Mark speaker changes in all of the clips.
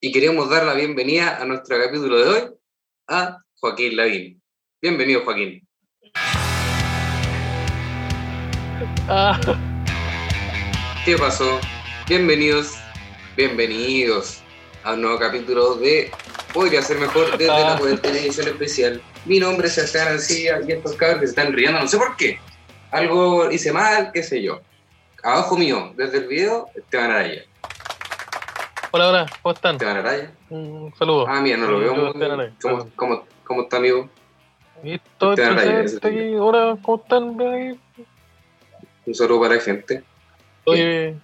Speaker 1: Y queremos dar la bienvenida a nuestro capítulo de hoy a Joaquín Lavín. Bienvenido, Joaquín.
Speaker 2: Ah,
Speaker 1: ¿Qué pasó? Bienvenidos, bienvenidos a un nuevo capítulo de Podría ser mejor desde la cuarentena edición especial. Mi nombre es Sebastián Ancilla y estos cabros que se están riendo, no sé por qué. Algo hice mal, qué sé yo. Abajo mío, desde el video, Esteban Araya.
Speaker 2: hola, hola, ¿cómo están?
Speaker 1: Esteban Araya.
Speaker 2: Un saludo.
Speaker 1: Ah, mira, no lo veo muy. ¿Cómo, cómo, cómo está, amigo?
Speaker 2: Y estoy
Speaker 1: Esteban Araya,
Speaker 2: aquí. Hola, ¿cómo están? Ahí
Speaker 1: Un saludo para la gente.
Speaker 2: Estoy.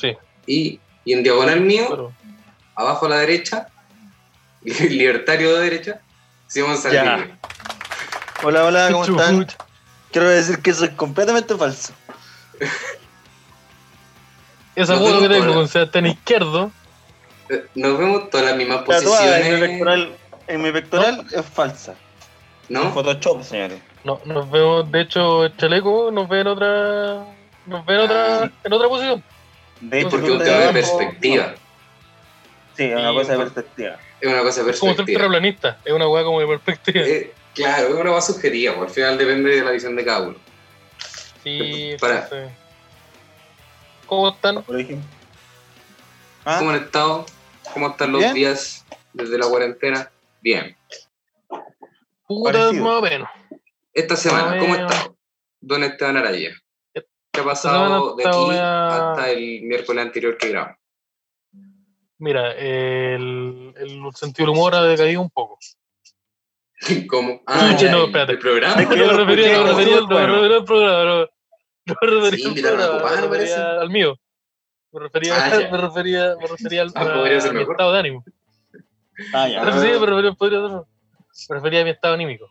Speaker 2: Sí,
Speaker 1: Y, y en diagonal mío,
Speaker 2: pero.
Speaker 1: abajo a la derecha, libertario de derecha, Simón Saldivia.
Speaker 3: Hola, hola, ¿cómo están? Quiero decir que eso es completamente falso.
Speaker 2: Esa foto que tengo con Sebastián Izquierdo.
Speaker 1: Eh, Nos vemos todas las mismas
Speaker 3: en mi
Speaker 1: posiciones.
Speaker 3: pectoral, en mi pectoral es falsa.
Speaker 1: ¿No?
Speaker 3: Photoshop, señores.
Speaker 2: No, nos vemos, de hecho, el chaleco nos ve en otra. Nos ve en otra,
Speaker 1: Ah.
Speaker 2: en otra posición.
Speaker 3: De hecho,
Speaker 1: Porque es un
Speaker 3: de
Speaker 1: tema de
Speaker 3: abajo-
Speaker 1: perspectiva.
Speaker 3: Sí, es una cosa de perspectiva.
Speaker 1: Es una cosa de
Speaker 2: Es como ser
Speaker 1: perspectiva.
Speaker 2: terraplanista. Es una weá como de perspectiva.
Speaker 1: Eh, claro, es una cosa subjetiva, pues, al final depende de la visión de cada uno.
Speaker 2: Sí,
Speaker 1: para-
Speaker 2: entonces. ¿Cómo están?
Speaker 3: ¿Ah?
Speaker 1: ¿Cómo han estado? ¿Cómo están los
Speaker 3: Bien.
Speaker 1: días desde la cuarentena? Bien.
Speaker 2: Puta, más o menos.
Speaker 1: Esta semana,
Speaker 2: Ah,
Speaker 1: ¿cómo estado? Don Esteban Araya. ¿Qué ha pasado de aquí hasta el miércoles anterior que grabamos?
Speaker 2: Mira, el, el sentido del humor ha decaído un poco.
Speaker 1: ¿Cómo?
Speaker 2: No,
Speaker 1: el-
Speaker 2: espérate.
Speaker 1: El programa.
Speaker 3: Es que lo
Speaker 2: refería, refería,
Speaker 3: bueno.
Speaker 2: refería al programa, no, me refería
Speaker 1: Sí,
Speaker 2: al
Speaker 1: invitaron a
Speaker 2: programa,
Speaker 1: Copano,
Speaker 2: me refería
Speaker 1: parece.
Speaker 2: al mío. Me refería,
Speaker 1: Ah,
Speaker 2: me refería, me refería al,
Speaker 1: Ah,
Speaker 2: a mi estado de ánimo.
Speaker 3: Ah, ya.
Speaker 2: Sí, me refería, podría ser- me refería a mi estado anímico.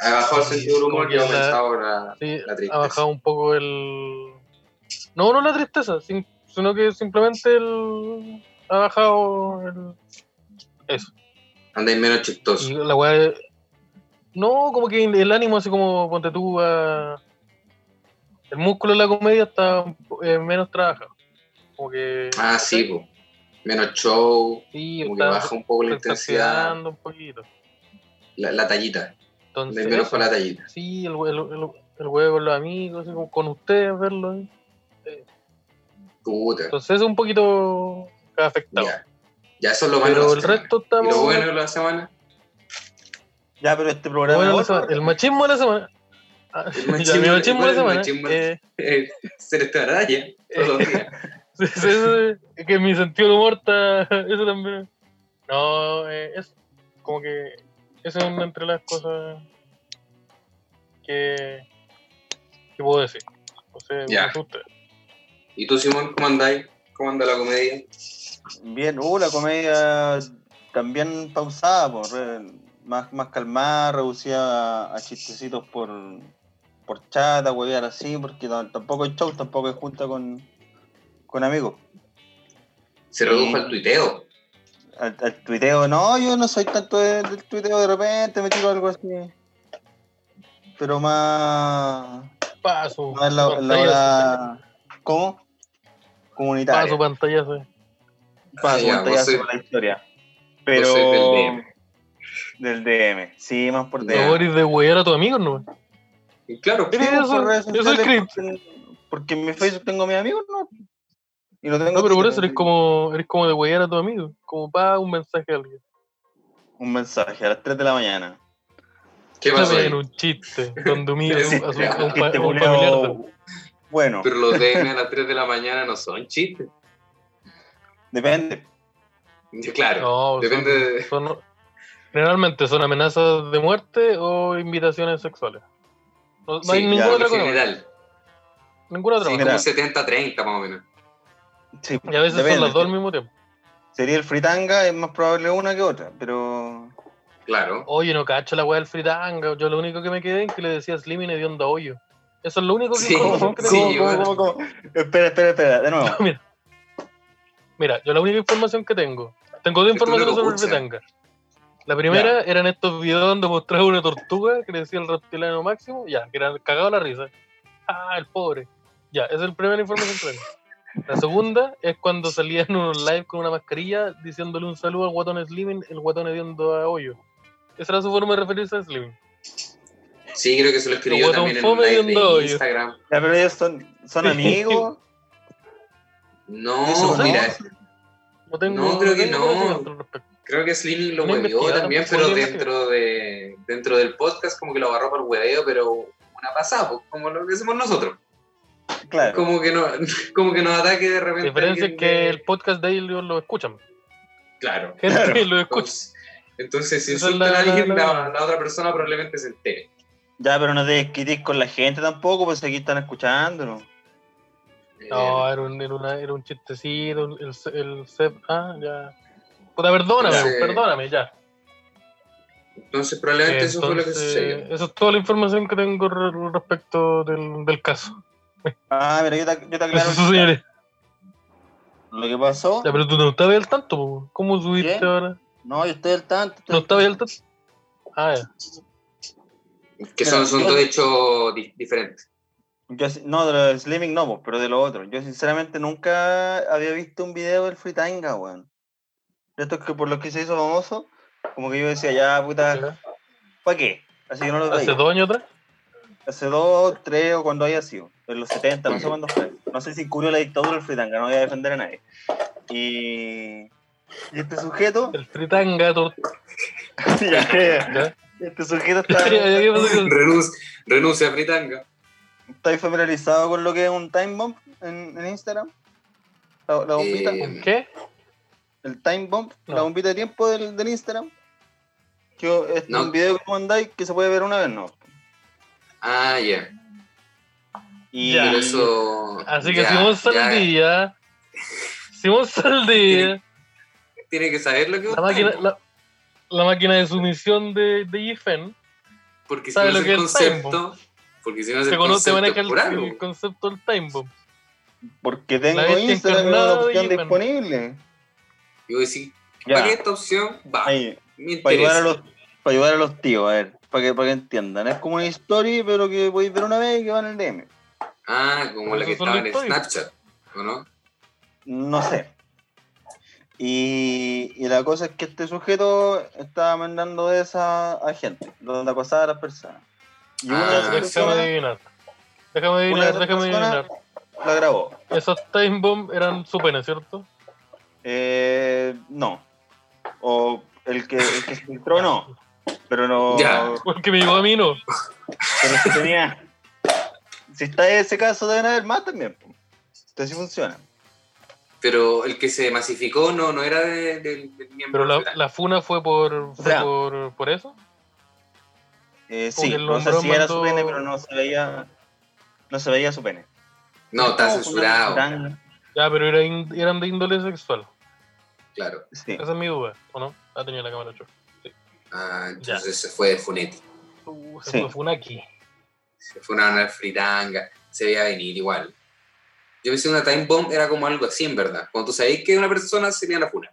Speaker 1: Ha bajado el sentido del humor y ha aumentado la,
Speaker 2: Sí,
Speaker 1: la tristeza.
Speaker 2: ha bajado un poco el... No, no la tristeza, sin- sino que simplemente el... ha bajado el... Eso.
Speaker 1: Andáis menos chistoso.
Speaker 2: La weá. No, como que el ánimo, así como ponte tú a. El músculo de la comedia está eh, menos trabajado. Como que.
Speaker 1: Ah, sí, po. Menos show,
Speaker 2: Sí,
Speaker 1: como que
Speaker 2: está,
Speaker 1: baja un poco la
Speaker 2: está
Speaker 1: intensidad,
Speaker 2: oxidando un poquito.
Speaker 1: la, la tallita.
Speaker 2: Entonces,
Speaker 1: De menos con la tallita.
Speaker 2: sí, el, el, el, el juego con los amigos, así como con ustedes, verlo. ahí.
Speaker 1: Puta.
Speaker 2: Entonces, es un poquito afectado.
Speaker 1: Ya. Ya eso es lo malo. de
Speaker 2: Pero
Speaker 1: la
Speaker 2: el
Speaker 1: semana.
Speaker 2: resto
Speaker 1: ¿Y
Speaker 2: estamos.
Speaker 1: lo bueno de la semana?
Speaker 3: Ya, pero este programa
Speaker 2: bueno,
Speaker 3: es
Speaker 2: la
Speaker 3: otro.
Speaker 2: semana- el machismo de la semana.
Speaker 1: El
Speaker 2: ya,
Speaker 1: machismo-
Speaker 2: mi machismo de la
Speaker 1: ¿cuál es el
Speaker 2: semana. eh,
Speaker 1: Eh, ser esta raya todos los días.
Speaker 2: Sí, sí, sí, es que mi sentido del humor está. Eso también. No, eh, es como que. Eso es una entre las cosas que. que puedo decir. No sé,
Speaker 1: Ya. ¿Y tú, Simón, cómo andáis? ¿Cómo anda la comedia?
Speaker 3: Bien, uh, la comedia también pausada, por, re- más, más calmada, reducida a, a chistecitos por, por chat, a huevear así, porque no- tampoco hay show, tampoco hay junta con, con amigos.
Speaker 1: Se redujo el tuiteo.
Speaker 3: Al, al tuiteo, no, yo no soy tanto de- del tuiteo, de repente me tiro algo así. Pero más,
Speaker 2: Paso.
Speaker 3: más en la, la hora. ¿Cómo? Comunitaria.
Speaker 2: Paso pantallazo.
Speaker 3: Paso,
Speaker 1: ya,
Speaker 3: pantallazo con la historia. Pero.
Speaker 1: del DM.
Speaker 3: Del DM, sí, más por.
Speaker 2: No
Speaker 3: DM.
Speaker 2: eres de huear a tus amigos, ¿no?
Speaker 1: Y claro,
Speaker 2: Sí,
Speaker 3: Sí,
Speaker 2: eso- es script.
Speaker 3: porque, en mi Facebook tengo a mis amigos, ¿no? Y no tengo
Speaker 2: No, pero por eso eres como, eres como de huear a tus amigos. Como para un mensaje a alguien.
Speaker 3: Un mensaje a las 3 de la mañana.
Speaker 1: ¿qué
Speaker 2: en un chiste donde humilla a, su- a su- a un, pa- un familiar.
Speaker 3: Bueno,
Speaker 1: Pero los DM a las 3 de la mañana no son chistes.
Speaker 3: depende.
Speaker 1: Claro,
Speaker 2: No,
Speaker 1: depende
Speaker 2: son-
Speaker 1: de...
Speaker 2: son- generalmente son amenazas de muerte o invitaciones sexuales. No, no
Speaker 1: Sí,
Speaker 2: hay
Speaker 1: ya,
Speaker 2: ninguna otra cosa.
Speaker 1: general.
Speaker 2: Ninguna otra
Speaker 3: Sí,
Speaker 2: cosa.
Speaker 3: mira.
Speaker 1: Como 70-30 más o menos.
Speaker 3: Sí,
Speaker 2: Y a veces
Speaker 3: depende.
Speaker 2: son las dos al mismo tiempo.
Speaker 3: Sería el fritanga, es más probable una que otra, pero.
Speaker 1: Claro.
Speaker 2: Oye, no cacho la weá del fritanga. Yo lo único que me quedé es que le decía Slim y de onda hoyo. Eso es lo único que
Speaker 1: Sí. Sí,
Speaker 2: tengo.
Speaker 3: ¿Cómo, cómo,
Speaker 1: bueno.
Speaker 3: cómo? Espera, espera, espera, de nuevo.
Speaker 2: Mira. Mira, yo la única información que tengo. Tengo dos informaciones sobre el fritanga. La primera eran estos videos donde mostraba una tortuga que le decía el reptiliano máximo, ya, que era cagado la risa. Ah, el pobre. Ya, esa es la primera información que tengo. La segunda es cuando salía en un live con una mascarilla diciéndole un saludo al guatón Slimming, el guatón hediondo a hoyo. Esa era su forma de referirse a Slimming.
Speaker 1: Sí, creo que se lo escribió también en un
Speaker 2: fome
Speaker 1: live de. Instagram.
Speaker 3: Ya, pero ellos son, son amigos.
Speaker 1: No, mira,
Speaker 2: No tengo
Speaker 1: No, creo que no. Creo que Slimming lo huevió también, pero dentro de dentro del podcast como que lo agarró por hueveo, pero una pasada, pues, como lo que hacemos nosotros.
Speaker 3: Claro.
Speaker 1: Como que no, como que nos ataque de
Speaker 2: La
Speaker 1: repente.
Speaker 2: diferencia es que
Speaker 1: de-
Speaker 2: el podcast de ellos lo escuchan.
Speaker 1: Claro.
Speaker 2: Gente
Speaker 3: Claro.
Speaker 2: lo escucha.
Speaker 1: Entonces, si insultan
Speaker 2: la-
Speaker 1: a alguien,
Speaker 2: la-
Speaker 1: la, la otra persona probablemente se entere.
Speaker 3: Ya, pero no te desquites con la gente tampoco, pues aquí están escuchándonos.
Speaker 2: No,
Speaker 1: Eh,
Speaker 2: era un, era una- era un chistecito. El, el, Seb- Ah, ya. Puta, perdóname, perdóname, ya.
Speaker 1: entonces probablemente eso fue lo que sucedió.
Speaker 2: Eso es toda la información que tengo re- respecto del, del caso.
Speaker 3: Ah, mira, yo te, yo te
Speaker 2: Eso,
Speaker 3: aclaro.
Speaker 2: señores.
Speaker 3: Lo que pasó.
Speaker 2: Ya, pero tú no estabas al tanto, po. ¿cómo subiste
Speaker 3: ¿Qué?
Speaker 2: ahora?
Speaker 3: No, yo estoy al tanto. estoy
Speaker 2: ¿No estabas al
Speaker 3: tanto.
Speaker 2: Ah, ya.
Speaker 1: Que son, son dos hechos di- diferentes.
Speaker 3: Yo, no, de lo del Slimming no, pero de lo otro. Yo sinceramente nunca había visto un video del Fritanga, weón. Esto es que por lo que se hizo famoso, como que yo decía, ya, puta. ¿para qué? Así que no lo
Speaker 2: ¿Hace dos años atrás?
Speaker 3: Hace dos, tres o cuando haya sido. En los 70, no sé cuándo fue. No sé si cubrió la dictadura del Fritanga, no voy a defender a nadie. Y, y este sujeto,
Speaker 2: El fritanga, tor-
Speaker 3: ya, ya,
Speaker 2: ¿ya?
Speaker 3: este sujeto está,
Speaker 2: ya, ¿qué pasó con-
Speaker 1: Renunci- renuncia a Fritanga.
Speaker 3: ¿Estáis familiarizado con lo que es un time bomb en, en Instagram? La, la bombita.
Speaker 1: Eh,
Speaker 2: ¿Con qué?
Speaker 3: El time bomb,
Speaker 2: No.
Speaker 3: la bombita de tiempo del, del Instagram. Que es
Speaker 1: No.
Speaker 3: un video que mandáis que se puede ver una vez, ¿no?
Speaker 1: Ah, ya.
Speaker 3: Y
Speaker 1: eso.
Speaker 2: Así que
Speaker 1: ya,
Speaker 2: Simón
Speaker 1: ya,
Speaker 2: Saldía. Simón Saldía.
Speaker 1: Tiene que saber lo que
Speaker 2: La
Speaker 1: vos
Speaker 2: máquina, la, la máquina de sumisión de, de Yifen
Speaker 1: Porque si
Speaker 2: sabe
Speaker 1: no
Speaker 2: lo
Speaker 1: es
Speaker 2: que
Speaker 1: el concepto. Porque si no es
Speaker 2: te,
Speaker 1: el
Speaker 2: conoce, te
Speaker 1: concepto es
Speaker 2: el, el concepto del time bomb.
Speaker 3: porque tengo
Speaker 2: La
Speaker 3: Instagram
Speaker 2: encarnada de
Speaker 3: opción disponible.
Speaker 1: Y voy a decir,
Speaker 3: Ya,
Speaker 1: ¿para qué esta opción? Va,
Speaker 3: ahí,
Speaker 1: me
Speaker 3: para ayudar, a los, para ayudar a los tíos, a ver, para que, para que entiendan. Es como una story, pero que podéis ver una vez y que va en el DM.
Speaker 1: Ah, como la que estaba en. Snapchat, ¿o no?
Speaker 3: No sé. Y, y la cosa es que este sujeto estaba mandando de esa a gente, donde acosaba a las personas. Y una
Speaker 1: Ah,
Speaker 3: de esas
Speaker 2: Déjame
Speaker 3: personas
Speaker 2: adivinar. Déjame adivinar, déjame adivinar.
Speaker 3: la grabó.
Speaker 2: Esos time bomb eran su pene, ¿cierto?
Speaker 3: Eh, no. O el que, el que se filtró, no. Pero no.
Speaker 1: Ya.
Speaker 2: Porque me llegó a mí, no.
Speaker 3: Pero si tenía. Si está en ese caso, deben haber más también. Entonces sí funciona.
Speaker 1: Pero el que se masificó no, no era de- del, del miembro.
Speaker 2: Pero la, la funa fue por, fue
Speaker 3: sea,
Speaker 2: por, por eso.
Speaker 3: Eh, sí,
Speaker 2: que el
Speaker 3: no sé si era su pene, pero no se veía. No se veía su pene.
Speaker 1: No, está censurado.
Speaker 2: Ya, pero era in- eran de índole sexual.
Speaker 1: Claro.
Speaker 3: Sí.
Speaker 2: Esa es mi duda, ¿o no? Ah, tenía la cámara hecho.
Speaker 1: Ah, entonces se fue de Funetti.
Speaker 2: Uh, se
Speaker 3: Sí.
Speaker 2: fue Funaki.
Speaker 1: Se fue una, una fritanga. Se veía venir igual. Yo pensé que una time bomb era como algo así, en verdad. Cuando tú sabéis que una persona sería la funa.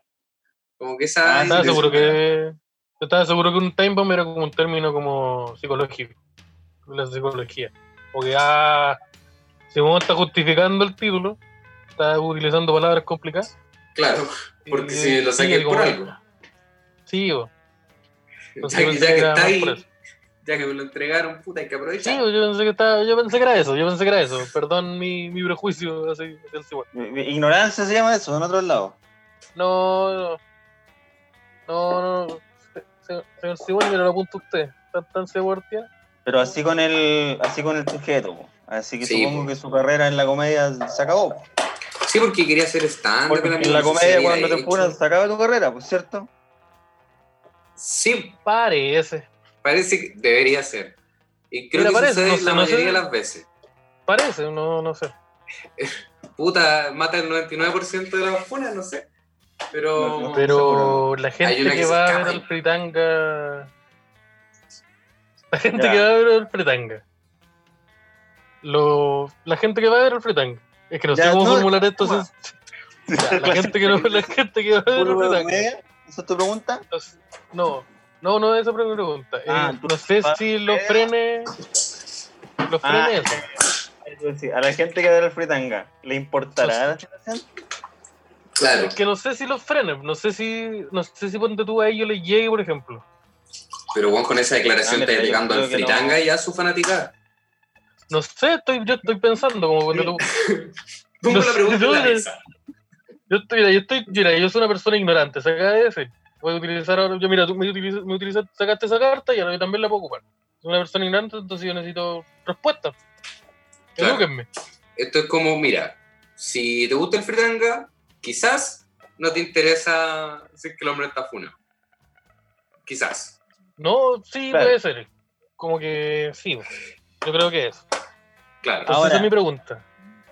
Speaker 1: Como que esa.
Speaker 3: Ah,
Speaker 2: Estaba seguro que. Yo estaba seguro que un time bomb era como un término como psicológico. de La psicología. Porque ah, si uno está justificando el título, está utilizando palabras complicadas.
Speaker 1: Claro, porque
Speaker 2: y-
Speaker 1: si lo
Speaker 2: sí,
Speaker 1: saqué por algo.
Speaker 2: Sí, bo.
Speaker 1: Ya,
Speaker 2: Entonces
Speaker 1: que-
Speaker 2: pensé
Speaker 1: ya
Speaker 2: que
Speaker 1: está ahí, ya que me lo entregaron, puta, hay que
Speaker 2: Sí,
Speaker 1: aprovechar.
Speaker 2: bo, yo pensé que estaba, yo pensé que era eso, yo pensé que era eso. Perdón mi, mi prejuicio así, así igual.
Speaker 3: Ignorancia se llama eso, en otros lados.
Speaker 2: No, no. No, no. Se- se- Señor Simón, me lo apunta usted. ¿Están tan seguros, tía?
Speaker 3: Pero así con el, así con el sujeto. po. Así que
Speaker 1: Sí,
Speaker 3: supongo
Speaker 1: po.
Speaker 3: que su carrera en la comedia se acabó. po.
Speaker 1: Sí, porque quería hacer stand
Speaker 3: Porque en la comedia cuando te funas se acaba tu carrera, pues cierto.
Speaker 1: Sí,
Speaker 2: Parece.
Speaker 1: parece que debería ser. Y creo
Speaker 2: Mira,
Speaker 1: que
Speaker 2: parece,
Speaker 1: sucede
Speaker 2: no sé,
Speaker 1: la
Speaker 2: no
Speaker 1: mayoría
Speaker 2: sé.
Speaker 1: de las veces.
Speaker 2: Parece, no, no sé.
Speaker 1: Puta, mata el 99% de las funas, no sé. Pero.
Speaker 3: No, no.
Speaker 2: Pero la gente que, va a ver
Speaker 1: ahí.
Speaker 2: fritanga. La gente
Speaker 3: Ya.
Speaker 2: que va a ver el fritanga. Lo, la gente que va a ver el fritanga. Es que no
Speaker 3: Ya,
Speaker 2: sé cómo
Speaker 3: no,
Speaker 2: formular esto.
Speaker 3: toma.
Speaker 2: sin- Ya, la, gente que no, la gente que va a ver el
Speaker 3: ¿Puro de
Speaker 2: fritanga.
Speaker 3: comedia? ¿Esa es tu pregunta?
Speaker 2: No, no, no esa es pregunta. Eh,
Speaker 3: Ah,
Speaker 2: no sé si los
Speaker 3: ver.
Speaker 2: frenes. Los
Speaker 3: Ah,
Speaker 2: frenes. eso.
Speaker 3: Sí, a la gente que da el fritanga, ¿le importará la situación?
Speaker 1: Claro.
Speaker 2: Es que no sé si los frenes, no sé si, no sé si ponte tú a ellos les llegue, por ejemplo.
Speaker 1: Pero Juan con esa declaración
Speaker 3: Ah,
Speaker 1: está llegando al
Speaker 3: no.
Speaker 1: fritanga y a su fanaticada.
Speaker 2: No sé, estoy, yo estoy pensando como ponte tú.
Speaker 1: Pongo
Speaker 2: No
Speaker 1: la pregunta
Speaker 2: sé, yo- estoy, mira, yo estoy, mira, yo soy una persona ignorante, se acaba de decir. Voy a utilizar ahora, yo mira, tú me, utiliza- me utilizaste, sacaste esa carta y ahora yo también la puedo ocupar. Soy una persona ignorante, entonces yo necesito respuestas.
Speaker 1: Claro.
Speaker 2: Edúquenme.
Speaker 1: Esto es como, mira, si te gusta el fritanga, quizás no te interesa es que el hombre está funa. Quizás.
Speaker 2: No, sí,
Speaker 3: Claro.
Speaker 2: puede ser. Como que sí, yo creo que es.
Speaker 1: Claro.
Speaker 2: Entonces
Speaker 3: Ahora-
Speaker 2: esa es mi pregunta.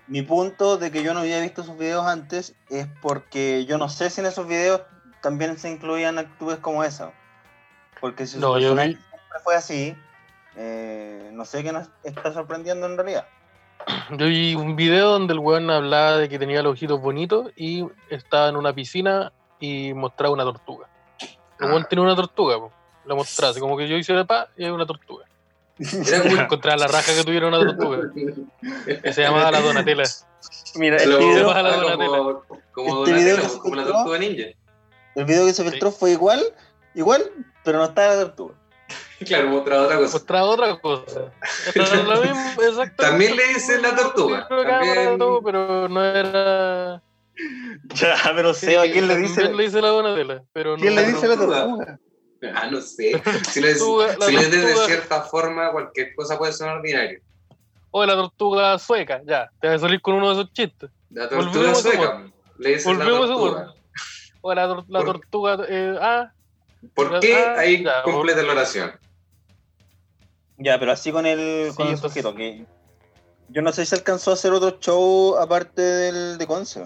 Speaker 3: Mi punto de que yo no había visto sus videos antes es porque yo no sé si en esos videos también se incluían actitudes como esa. Porque si su
Speaker 2: No, yo
Speaker 3: personaje
Speaker 2: vi-
Speaker 3: siempre fue así, eh, no sé qué nos está sorprendiendo en realidad.
Speaker 2: Yo vi un video donde el weón hablaba de que tenía los ojitos bonitos y estaba en una piscina y mostraba una tortuga. El weón
Speaker 1: Ah.
Speaker 2: tenía una tortuga, po. la mostraba, como que yo hice de pa y hay una tortuga.
Speaker 1: Era
Speaker 2: la raja que tuviera una tortuga, que se llamaba la Donatella.
Speaker 3: Mira, este video,
Speaker 2: baja la Donatella.
Speaker 1: como, como
Speaker 3: Este se
Speaker 1: la tortuga ninja.
Speaker 3: el video que se filtró fue igual, igual, pero no estaba la tortuga.
Speaker 1: Claro, mostraba otra cosa.
Speaker 2: Mostraba otra cosa. Lo mismo, exactamente.
Speaker 1: También le dicen la tortuga. También-
Speaker 2: pero no era.
Speaker 3: Ya, pero Seba, ¿quién le dice?
Speaker 2: También le dice la Donatella, pero no.
Speaker 3: ¿Quién le dice la
Speaker 1: tortuga? Ah, no sé. Si le,
Speaker 2: Tortuga, la
Speaker 1: si de cierta forma, cualquier cosa puede sonar ordinario.
Speaker 2: O la tortuga sueca, ya. Te vas a salir con uno de esos chistes.
Speaker 1: La tortuga
Speaker 2: Volvemos a
Speaker 1: sueca. Le dicen la
Speaker 2: Volvemos a
Speaker 1: tortuga.
Speaker 2: O la, tor- la tortuga. Eh, ah,
Speaker 1: ¿Por qué?
Speaker 2: Ah,
Speaker 1: Ahí
Speaker 2: ya,
Speaker 1: completa la oración.
Speaker 3: Ya, pero así con el,
Speaker 2: Sí,
Speaker 3: con el sujeto, que yo no sé si alcanzó a hacer otro show aparte del de Conce.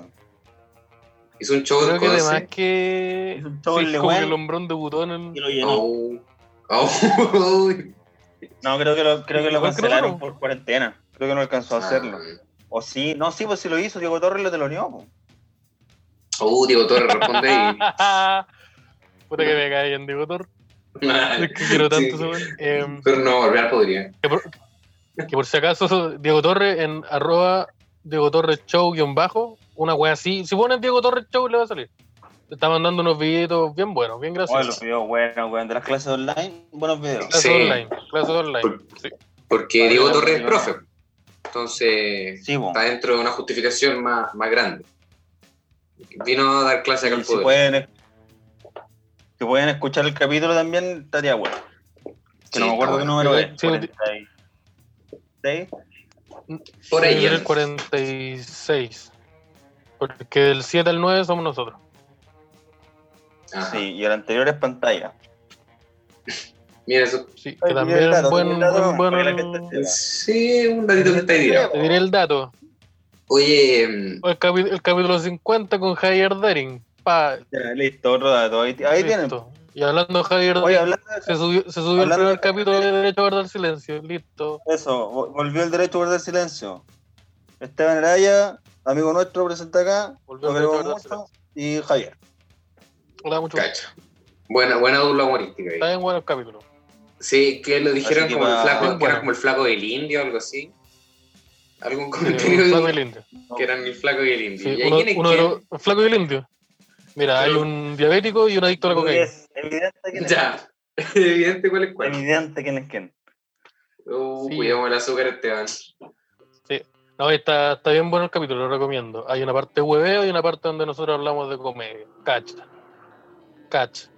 Speaker 1: Hizo un show de
Speaker 2: creo que además que.
Speaker 3: un show
Speaker 2: sí,
Speaker 3: en
Speaker 2: como el hombrón debutó en el.
Speaker 3: y lo llenó.
Speaker 1: Au. Au.
Speaker 3: No, creo que lo, creo que lo cancelaron por cuarentena. Creo que no alcanzó a hacerlo.
Speaker 1: Ah.
Speaker 3: O sí, no, sí, pues si lo hizo, Diego Torres lo teloneó. po.
Speaker 1: Uh, Diego Torres responde ahí.
Speaker 2: Puta que me cae en Diego Tor.
Speaker 1: Ah,
Speaker 2: Es que quiero tanto
Speaker 1: sí.
Speaker 2: Em,
Speaker 1: Pero no, volver podría.
Speaker 2: que, por, que por si acaso, Diego Torres en arroba Diego Torres Show guion bajo, una wea así. Si pones Diego Torres Show le va a salir. Te está mandando unos videitos bien buenos, bien
Speaker 3: Oye, los
Speaker 2: graciosos.
Speaker 3: videos buenos, weón. De las clases online, buenos videos.
Speaker 2: Clases
Speaker 1: Sí.
Speaker 2: online, clases online.
Speaker 1: Por-
Speaker 2: Sí.
Speaker 1: Porque Diego Torres es profe. Entonces,
Speaker 3: Sí,
Speaker 1: está dentro de una justificación más, más grande. Vino a dar clase acá al
Speaker 3: si
Speaker 1: poder.
Speaker 3: pueden, si pueden escuchar el capítulo también, estaría bueno. Que
Speaker 1: Sí,
Speaker 3: no me acuerdo qué número es.
Speaker 2: Sí,
Speaker 3: 46.
Speaker 1: Por ahí.
Speaker 2: El 46. Porque del 7 al 9 somos nosotros.
Speaker 1: Ajá.
Speaker 3: Sí, y el anterior es pantalla.
Speaker 1: Mira, eso.
Speaker 2: Sí, que también es buen,
Speaker 3: dato,
Speaker 2: buen, buen-
Speaker 3: sepa.
Speaker 1: Sí, un datito que está ahí.
Speaker 2: Te diré el dato.
Speaker 1: Oye, mm,
Speaker 2: El, capi- el capítulo 50 con Javier Dering. Pa,
Speaker 3: Ya, listo, otro dato. Ahí, ahí tienen.
Speaker 2: Y hablando de Javier
Speaker 3: Oye,
Speaker 2: Dering,
Speaker 3: hablando de
Speaker 2: se subió, se subió el
Speaker 3: hablando
Speaker 2: primer
Speaker 3: de-
Speaker 2: capítulo de Derecho a guardar silencio. Listo.
Speaker 3: eso, vo- volvió el derecho a guardar silencio. Esteban Araya, amigo nuestro, presente acá.
Speaker 2: Guardar
Speaker 3: mucho. Y Javier.
Speaker 2: Hola, mucho gusto.
Speaker 1: Buena, buena dupla humorística
Speaker 2: Está
Speaker 1: ahí.
Speaker 2: bien bueno el capítulo.
Speaker 1: Sí, que lo dijeron
Speaker 3: que
Speaker 1: como el flaco,
Speaker 2: Bien
Speaker 1: que era
Speaker 2: bueno.
Speaker 1: como el flaco del indio o algo así. Algún
Speaker 2: Eh,
Speaker 1: comentario
Speaker 2: Flaco y
Speaker 1: de-
Speaker 2: el Indio.
Speaker 1: que eran el flaco y el indio.
Speaker 2: Sí,
Speaker 1: ¿Y
Speaker 2: uno,
Speaker 1: quién es
Speaker 2: uno de los, el Flaco y el Indio. Mira, hay un diabético y un adicto a la cocaína.
Speaker 3: Es evidente quién es.
Speaker 1: Ya, evidente cuál es cuál.
Speaker 3: Evidente quién es quién.
Speaker 1: Uh,
Speaker 2: Sí.
Speaker 1: Cuidado con el azúcar, Esteban.
Speaker 2: No, está, está bien bueno el capítulo, lo recomiendo. Hay una parte de hueveo y una parte donde nosotros hablamos de comedia. Cacha. Cacha.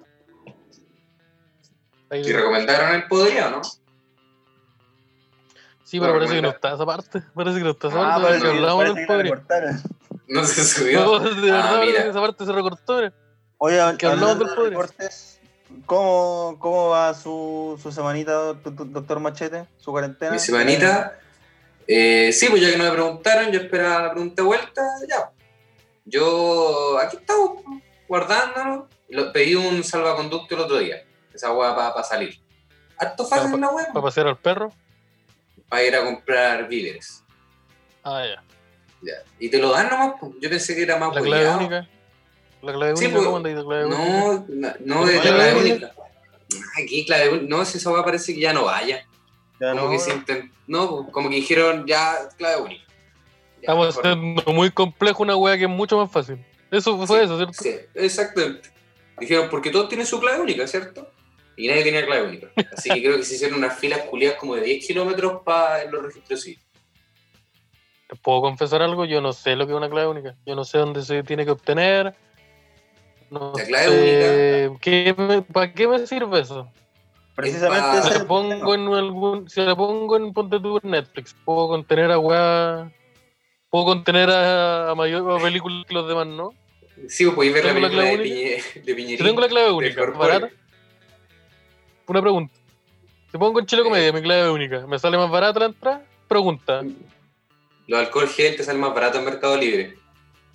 Speaker 2: Ahí-
Speaker 1: Si recomendaron el podría, ¿no?
Speaker 2: sí, pero parece que no está esa parte. Parece que no está esa
Speaker 3: Ah,
Speaker 2: parte.
Speaker 3: parece
Speaker 2: hablamos
Speaker 3: parece
Speaker 2: del.
Speaker 1: No se subió.
Speaker 2: No, de verdad,
Speaker 1: Ah,
Speaker 2: parece
Speaker 1: mira.
Speaker 2: que esa parte se recortó.
Speaker 3: Oye,
Speaker 2: Que hablamos del
Speaker 3: recortes, ¿cómo, ¿cómo va su, su semanita, do- do- doctor Machete? ¿Su cuarentena?
Speaker 1: Mi semanita. Eh, sí, pues ya que no me preguntaron, yo esperaba la pregunta de vuelta, ya. Yo aquí estaba guardándolo. Lo, pedí un salvaconducto el otro día. Esa hueá para salir. Harto fácil
Speaker 2: Pa-
Speaker 1: la hueá.
Speaker 2: Para pasear al perro.
Speaker 1: Para ir a comprar víveres.
Speaker 2: Ah, ya.
Speaker 1: Ya. Y te lo dan nomás. Yo pensé que era más
Speaker 2: La clave única. La clave
Speaker 1: Sí,
Speaker 2: única, ¿cómo andáis de clave única?
Speaker 1: No, no, no
Speaker 2: ¿Pero
Speaker 1: es
Speaker 2: clave única?
Speaker 1: única. Aquí clave única. No, si esa hueá parece que ya no vaya.
Speaker 3: Ya
Speaker 1: como
Speaker 3: no,
Speaker 1: que se intent- no, como que dijeron ya clave única. Ya,
Speaker 2: Estamos
Speaker 1: mejor.
Speaker 2: haciendo muy complejo una weá que es mucho más fácil. Eso fue
Speaker 1: Sí,
Speaker 2: eso, ¿cierto?
Speaker 1: Sí, exactamente. Dijeron, porque todos tienen su clave única, ¿cierto? Y nadie tenía clave única. Así que creo que se hicieron unas filas culiadas como de 10 kilómetros para los registros civiles.
Speaker 2: ¿Te puedo confesar algo? Yo no sé lo que es una clave única. Yo no sé dónde se tiene que obtener. No
Speaker 1: La clave
Speaker 2: sé ¿qué me- ¿Para qué me sirve eso?
Speaker 3: Precisamente ese
Speaker 2: Si
Speaker 3: es
Speaker 2: la pongo en algún, si la pongo en ponte tú en Netflix, puedo contener a weá, puedo contener a, a mayor a películas que los demás, ¿no?
Speaker 1: Sí, pues podéis ver la
Speaker 2: ¿Tengo la
Speaker 1: película de, Piñe, de Piñerín.
Speaker 2: Tengo la clave única, barata, una pregunta. Si pongo en Chile Comedia mi clave única, ¿me sale más barata la entrada? Pregunta.
Speaker 1: Los alcohol gel te salen más barato en Mercado Libre.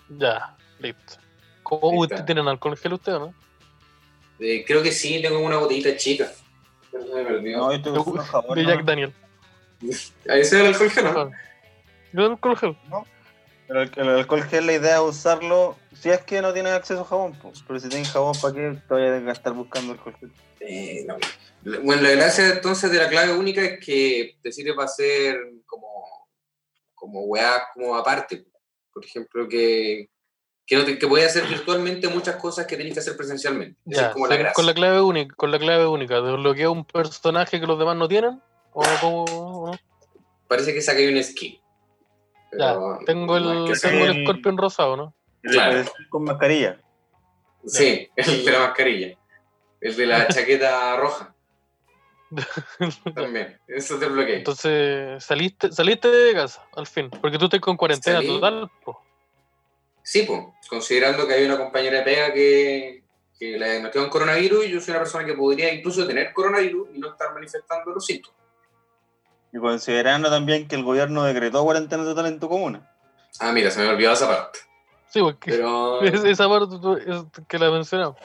Speaker 2: Ya, listo. ¿Cómo ustedes tienen alcohol gel ustedes, no?
Speaker 1: Eh, creo que sí, tengo una botellita chica. Pero se me perdió.
Speaker 3: No, yo usando
Speaker 2: De,
Speaker 3: ¿no?
Speaker 2: Jack Daniel.
Speaker 1: Ahí se ve el alcohol gel, ¿no?
Speaker 2: Yo tengo alcohol gel.
Speaker 3: Pero el, el alcohol gel, la idea es usarlo si es que no tienes acceso a jabón. po. Pero si tienes jabón, ¿para qué te vayas a gastar buscando alcohol gel?
Speaker 1: Eh, no. Bueno, la gracia entonces de la clave única es que te sirve para hacer como, como weá, como aparte. Por ejemplo, que, que, no te, que hacer virtualmente muchas cosas que tenés que hacer presencialmente.
Speaker 2: Ya,
Speaker 1: es como la
Speaker 2: con-
Speaker 1: gracia.
Speaker 2: con la clave única, con la clave única, ¿desbloqueo un personaje que los demás no tienen? ¿O cómo?
Speaker 1: Parece que saqué un skin.
Speaker 2: Ya,
Speaker 1: Pero
Speaker 2: tengo el, tengo el Scorpion rosado, ¿no?
Speaker 1: Claro.
Speaker 3: Con mascarilla.
Speaker 1: Sí, el de la mascarilla. El de la chaqueta roja. También. Eso te bloquea.
Speaker 2: Entonces, saliste, saliste de casa, al fin, porque tú estás con cuarentena
Speaker 1: Salí.
Speaker 2: total. po.
Speaker 1: Sí, pues, considerando que hay una compañera de pega que, que la diagnosticaron coronavirus y yo soy una persona que podría incluso tener coronavirus y no estar manifestando los síntomas.
Speaker 3: Y considerando también que el gobierno decretó cuarentena total en tu comuna.
Speaker 1: Ah, mira, se me olvidó esa parte.
Speaker 2: Sí, porque
Speaker 1: Pero
Speaker 2: es- esa parte tú- es que la mencionamos.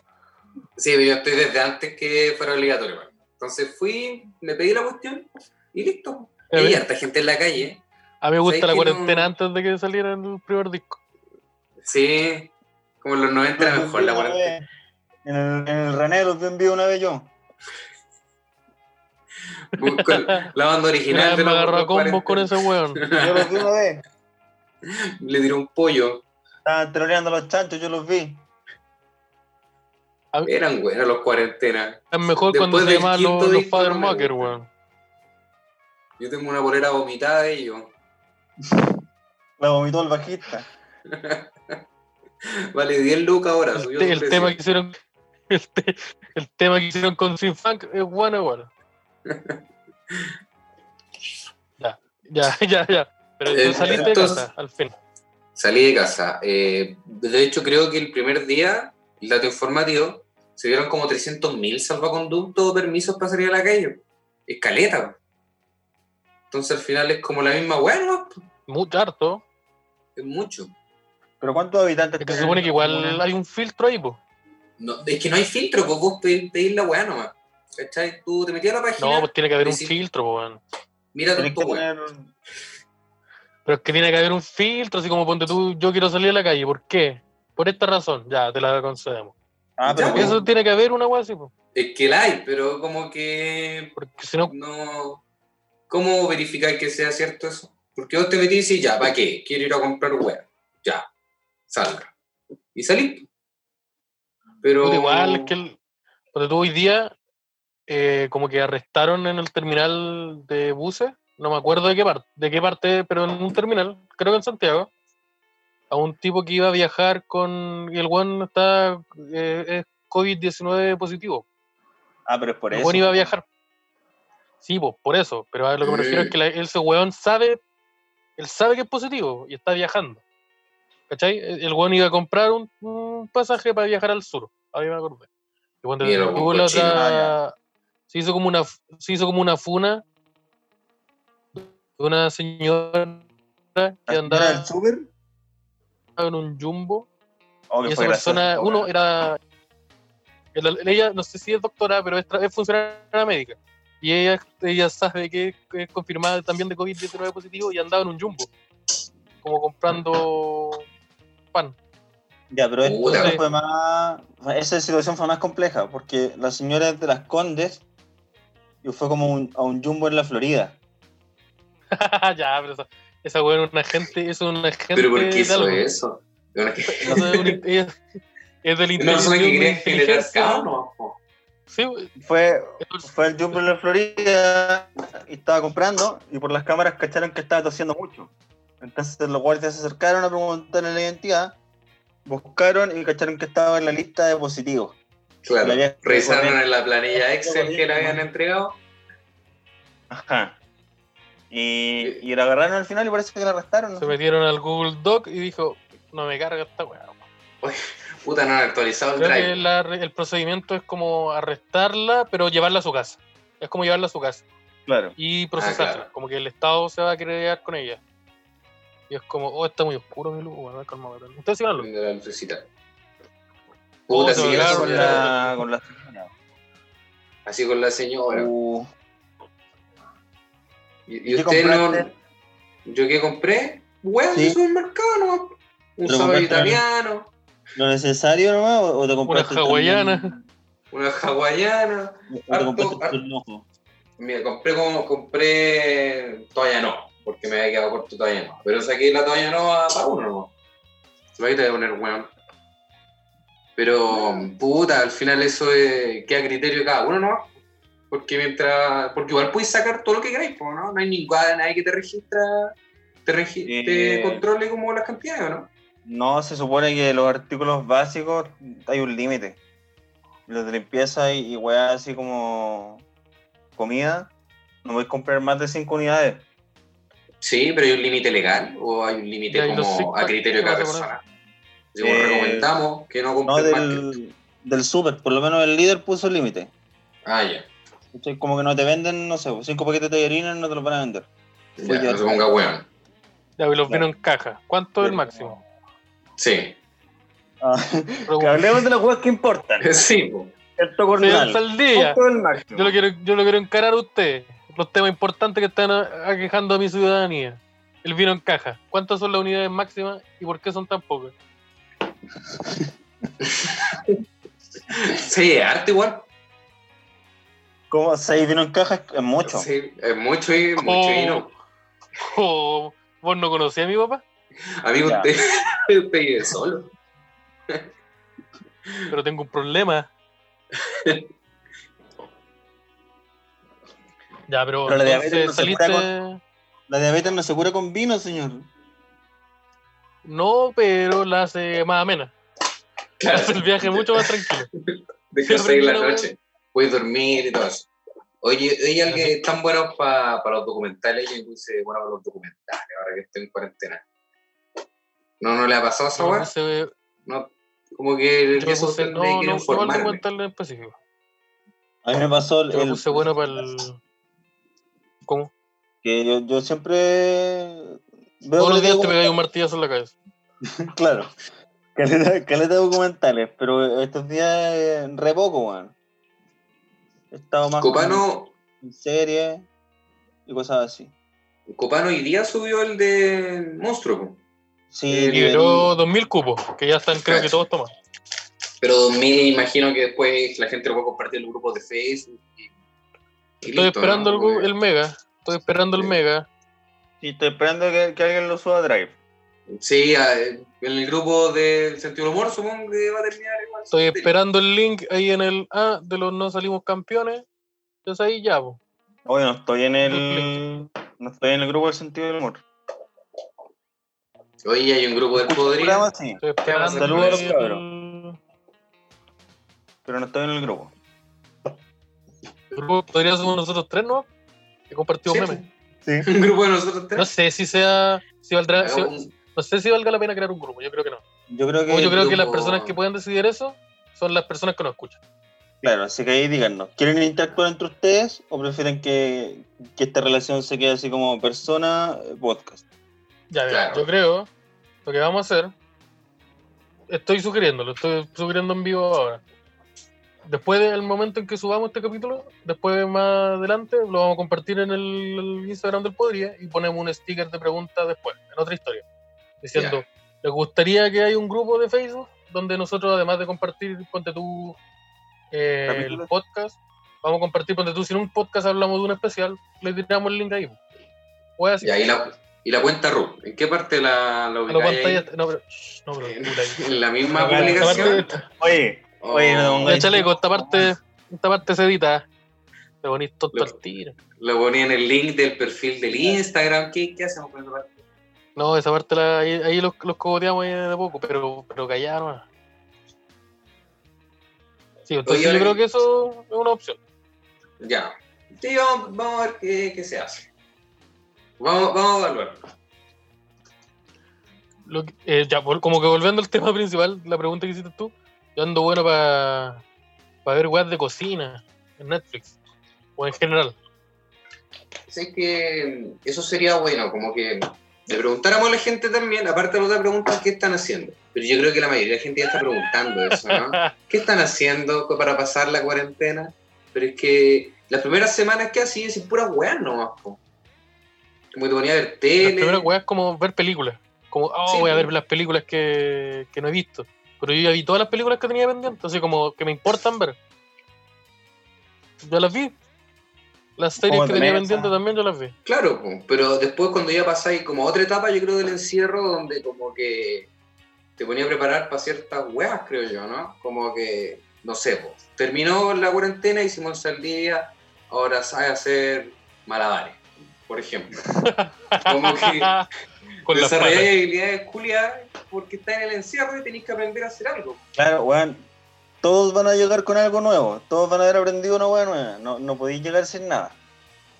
Speaker 1: sí, pero yo estoy desde antes que fuera obligatorio. bueno. Entonces fui, me pedí la cuestión y listo. Hay harta gente en la calle.
Speaker 2: a mí me gusta
Speaker 1: ¿sabes
Speaker 2: la cuarentena
Speaker 1: no?
Speaker 2: antes de que saliera el primer disco.
Speaker 1: Sí, como en los 90 era mejor la cuarentena.
Speaker 3: vez. En el, en el René los vi en vivo una vez yo.
Speaker 1: Busco la banda original de
Speaker 2: me
Speaker 1: los
Speaker 2: agarró a combos con
Speaker 1: 40.
Speaker 2: ese weón.
Speaker 3: Yo los vi una vez.
Speaker 1: Le tiró un pollo.
Speaker 3: Estaban troleando a los chanchos, yo los vi.
Speaker 1: Eran buenos los cuarentenas.
Speaker 2: Es mejor
Speaker 1: Después
Speaker 2: cuando se los, los
Speaker 1: disco
Speaker 2: Father
Speaker 1: no me
Speaker 2: Mucker,
Speaker 1: gusta.
Speaker 2: weón.
Speaker 1: Yo tengo una bolera vomitada de ellos.
Speaker 3: La vomitó el bajista.
Speaker 1: Vale 10 lucas ahora.
Speaker 2: El, te- tema que hicieron el, te- el tema que hicieron con Sin Funk es bueno igual. ya, ya, ya, ya. Pero tú
Speaker 1: Eh,
Speaker 2: saliste
Speaker 1: entonces-
Speaker 2: de casa, al fin.
Speaker 1: Salí de casa. Eh, de hecho, creo que el primer día, el dato informativo, se dieron como 300.000 salvaconductos o permisos para salir a la calle. Escaleta. Entonces al final es como la misma, bueno,
Speaker 2: Mucho harto.
Speaker 1: es mucho.
Speaker 3: Pero ¿cuántos habitantes
Speaker 2: Es que se supone que igual
Speaker 3: comuna?
Speaker 2: hay un filtro ahí, pues.
Speaker 1: No, es que no hay filtro, pues vos pedís, pedís la weá nomás. ¿Cachai? Tú te metías a la página,
Speaker 2: No, pues tiene que haber un filtro, po, weón.
Speaker 1: mira tu
Speaker 3: poner...
Speaker 2: Pero es que tiene que haber un filtro, así como ponte tú, yo quiero salir a la calle, ¿por qué? Por esta razón, ya, te la concedemos.
Speaker 3: Ah, pero
Speaker 1: Ya,
Speaker 2: Eso tiene que haber una weá así, pues.
Speaker 1: Es que la hay, pero como que
Speaker 2: Porque si no,
Speaker 1: no. ¿Cómo verificar que sea cierto eso? Porque vos te metís y ya, ¿para qué? Quiero ir a comprar weá. Salga. Y salí. Pero.
Speaker 2: Igual es que el, ponte tú hoy día, eh, como que arrestaron en el terminal de buses, no me acuerdo de qué parte, de qué parte, pero en un terminal, creo que en Santiago, a un tipo que iba a viajar con. y el weón está. eh, es COVID-19 positivo.
Speaker 3: ah, pero es por
Speaker 2: el
Speaker 3: eso.
Speaker 2: weón iba a viajar. Sí, pues, por eso. Pero a lo que me refiero es que la- ese weón sabe, él sabe que es positivo y está viajando. ¿Cachai? El el weón iba a comprar un, un pasaje para viajar al sur. A mí me acordé. Y cuando la otra- se hizo como una se hizo como una funa de una señora que
Speaker 3: ¿La señora
Speaker 2: andaba
Speaker 3: del súper?
Speaker 2: en un jumbo
Speaker 3: Oh,
Speaker 2: y esa persona,
Speaker 3: gracioso,
Speaker 2: uno era. el- Ella, no sé si es doctora, pero es, es funcionaria médica. Y ella, ella sabe que es confirmada también de COVID-19 positivo y andaba en un jumbo. Como comprando pan.
Speaker 3: Ya, pero esto
Speaker 1: Puta.
Speaker 3: fue más. Esa situación fue más compleja, porque la señora es de las Condes y fue como un- a un jumbo en la Florida.
Speaker 2: ya, pero esa, esa weón es una gente, es una gente.
Speaker 1: Pero ¿por qué hizo
Speaker 2: algo.
Speaker 1: eso?
Speaker 2: No es, es del
Speaker 1: Una persona que quería
Speaker 2: inteligencia.
Speaker 1: generar caos, ¿no?
Speaker 2: Sí, güey.
Speaker 3: Fue, al jumbo en la Florida y estaba comprando y por las cámaras cacharon que estaba tosiendo mucho. Entonces los guardias se acercaron a preguntarle la identidad, buscaron y cacharon que estaba en la lista de positivos.
Speaker 1: Claro, revisaron en la planilla Excel que le habían entregado.
Speaker 3: Ajá. Y, y la agarraron al final y parece que la arrestaron. ¿no?
Speaker 2: se metieron al Google Doc y dijo, no me carga esta weá.
Speaker 1: Puta, no han actualizado el
Speaker 2: Creo que
Speaker 1: drive.
Speaker 2: la- el procedimiento es como arrestarla, pero llevarla a su casa. Es como llevarla a su casa
Speaker 3: Claro.
Speaker 2: y procesarla.
Speaker 1: claro.
Speaker 2: Como que el Estado se va a querer quedar con ella. Y es como, oh, está muy oscuro mi luz. Bueno, calma, Ustedes sigan luz.
Speaker 1: De la lucecita. Puta,
Speaker 2: se
Speaker 1: sí,
Speaker 2: me
Speaker 1: eso
Speaker 3: con, la, con la señora.
Speaker 1: así con la señora.
Speaker 3: Uh,
Speaker 1: ¿Y, y
Speaker 3: ¿qué
Speaker 1: usted no.? ¿Yo qué compré? Huevos
Speaker 3: Sí.
Speaker 1: de supermercado, ¿no? Un sabor italiano,
Speaker 3: ¿Lo necesario nomás o o te compraste
Speaker 2: hawaiana.
Speaker 3: también-
Speaker 1: una hawaiana.
Speaker 3: o te compraste
Speaker 1: harto-? Mira, compré como. Compré. Todavía no, porque me había quedado corto todavía no. Pero saqué la toalla no para uno, ¿no? Se va a te a poner weón. Pero, puta, al final eso es, queda a criterio de cada uno, ¿no? Porque mientras. Porque igual puedes sacar todo lo que queráis, ¿no? No hay ninguna, nadie que te registra. Te, regi- te
Speaker 3: Eh.
Speaker 1: controle como las cantidades, ¿o ¿no?
Speaker 3: No, se supone que los artículos básicos hay un límite. Los de limpieza y, y weá así como comida, no voy a comprar más de 5 unidades.
Speaker 1: Sí, pero hay un límite legal o hay un límite como a criterio de
Speaker 2: ¿qué
Speaker 1: cada persona. Como
Speaker 3: Eh,
Speaker 1: recomendamos que no
Speaker 3: No
Speaker 1: compren más que-
Speaker 3: del, del super, por lo menos el líder puso el límite.
Speaker 1: Ah, ya.
Speaker 3: ¿Cachai? Como que no te venden, no sé, 5 paquetes de tallarines no te los van a vender.
Speaker 1: Ya,
Speaker 3: ya.
Speaker 1: no se ponga weón.
Speaker 2: Ya, y los vino en caja. ¿Cuánto es el máximo?
Speaker 1: Sí.
Speaker 3: Ah, que hablemos de las weas que importan.
Speaker 1: Sí,
Speaker 2: sí,
Speaker 3: cornal.
Speaker 2: al día.
Speaker 3: ¿Cuánto es el máximo?
Speaker 2: Yo lo quiero, yo lo quiero encarar a usted. Los temas importantes que están aquejando a mi ciudadanía. El vino en caja. ¿Cuántas son las unidades máximas y por qué son tan pocas?
Speaker 1: Sí, arte igual.
Speaker 3: ¿Cómo? 6 vino en caja es mucho.
Speaker 1: Sí, es mucho y mucho
Speaker 2: Oh.
Speaker 1: vino.
Speaker 2: Oh, ¿Vos no conocías a mi papá?
Speaker 1: Amigo,
Speaker 3: Ya.
Speaker 1: usted, usted vive solo.
Speaker 2: Pero tengo un problema. ya, pero,
Speaker 3: Pero la diabetes no se
Speaker 2: saliste...
Speaker 3: cura La diabetes no se cura con vino, señor.
Speaker 2: No, pero la hace más amena.
Speaker 1: Claro.
Speaker 2: Hace el viaje mucho más tranquilo.
Speaker 1: Deja
Speaker 2: Sí,
Speaker 1: seguir la noche. Puedes dormir y todo eso. Oye, oye, alguien están buenos para los documentales. Yo puse bueno para los documentales ahora que estoy en cuarentena. ¿No, no le ha pasado esa
Speaker 2: puse-
Speaker 1: No, como que
Speaker 2: yo
Speaker 1: eso
Speaker 2: puse- no, no, no
Speaker 1: informarme.
Speaker 2: documental en específico.
Speaker 3: A mí me pasó el,
Speaker 2: Yo puse bueno para el... ¿Cómo?
Speaker 3: que yo, yo siempre veo
Speaker 2: Todos los días te pegáis un martillazo en la cabeza.
Speaker 3: Claro. Caleta, caleta de documentales, pero estos días eh, re poco, weón. He estado más
Speaker 1: Copano,
Speaker 3: en series y cosas así.
Speaker 1: Copano hoy día subió el de Monstruo. po.
Speaker 3: Sí,
Speaker 1: Eh,
Speaker 2: Liberó 2.000 cupos, que ya están creo que todos tomados.
Speaker 1: Pero 2000 imagino que después la gente lo puede compartir en los grupos de Facebook. Y, y
Speaker 2: Estoy esperando
Speaker 1: ¿no?
Speaker 2: el, el Mega. Estoy esperando el. Mega.
Speaker 3: Sí, estoy esperando que, que alguien lo suba a Drive.
Speaker 1: Sí, a- en el grupo del sentido del humor supongo que va a terminar igual.
Speaker 2: Estoy esperando el link ahí en el A de los no salimos campeones. Entonces ahí ya, po.
Speaker 3: Oye, no estoy en el. No estoy en el grupo del sentido del humor.
Speaker 1: Oye, hay un grupo del
Speaker 3: programa, sí,
Speaker 2: Estoy esperando
Speaker 3: Saludos a los cabros. pero no estoy en el grupo.
Speaker 2: Grupo. Podría ser nosotros tres, ¿no? Que compartimos
Speaker 1: Sí,
Speaker 2: memes.
Speaker 3: Sí.
Speaker 1: Un grupo de nosotros
Speaker 2: No
Speaker 1: tres.
Speaker 2: sé si sea. Si valdrá, si-
Speaker 1: Un-
Speaker 2: no sé si valga la pena crear un grupo. Yo creo que no.
Speaker 3: Yo creo que.
Speaker 2: O yo creo que las personas que pueden decidir eso son las personas que nos escuchan.
Speaker 3: Claro, así que ahí díganos, ¿quieren interactuar entre ustedes o prefieren que, que esta relación se quede así como persona, eh, podcast?
Speaker 2: Ya,
Speaker 1: Claro.
Speaker 2: yo creo lo que vamos a hacer. Estoy sugiriendo, lo estoy sugiriendo en vivo ahora. Después del momento en que subamos este capítulo, después más adelante lo vamos a compartir en el, Instagram del Podría y ponemos un sticker de preguntas después, en otra historia. Diciendo, ¿les gustaría que haya un grupo de Facebook donde nosotros, además de compartir, ponte tú eh, el podcast, vamos a compartir, ponte tú, si en un podcast hablamos de un especial, le tiramos el link ahí. Voy así.
Speaker 1: Y ahí la, y la cuenta RU, ¿en qué parte la, la ahí?
Speaker 2: pantalla. No, pero. No, pero.
Speaker 1: En, la misma publicación.
Speaker 3: Oye, oye, no
Speaker 2: ya, chaleco, esta parte, esta parte se edita. Te ponís tonto al tiro.
Speaker 1: Lo ponía en el link del perfil del Instagram. ¿Qué, qué hacemos con esa parte?
Speaker 2: No, esa parte la, ahí, ahí los, los cogoteamos ahí de poco, pero, pero callado nomás. Sí, entonces
Speaker 1: Oye,
Speaker 2: yo creo que eso es una opción.
Speaker 1: Ya. Sí, vamos, vamos a ver qué, qué se hace. Vamos, vamos a evaluar.
Speaker 2: Lo que- eh, ya, como que volviendo al tema principal, la pregunta que hiciste tú, yo ando bueno para ver weas de cocina en Netflix o en general.
Speaker 1: Sé que eso sería bueno, como que le preguntáramos a la gente también, aparte de la otra pregunta, ¿qué están haciendo? Pero yo creo que la mayoría de la gente ya está preguntando eso, ¿no? ¿Qué están haciendo para pasar la cuarentena? Pero es que las primeras semanas que así es puras weas nomás, po. Como te ponía a ver
Speaker 2: Las
Speaker 1: tele.
Speaker 2: primeras weas es como ver películas. Como, oh,
Speaker 1: Sí,
Speaker 2: voy a ver las películas que, que no he visto. Pero yo ya vi todas las películas que tenía pendientes, así como que me importan ver. Ya las vi. Las series
Speaker 3: Como
Speaker 2: que tenía pendientes también yo las vi.
Speaker 1: Claro, pero después cuando ya pasáis como a otra etapa, yo creo del encierro, donde como que te ponía a preparar para ciertas weas, creo yo, ¿no? Como que, no sé, terminó la cuarentena, hicimos Saldivia, ahora sabe hacer malabares, por ejemplo. Como que
Speaker 2: Con patas.
Speaker 1: habilidades culiadas porque está en el encierro y tenéis que aprender a hacer algo.
Speaker 3: Claro, weón. Todos van a llegar con algo nuevo. Todos van a haber aprendido una weá nueva. No, no podéis llegar sin nada.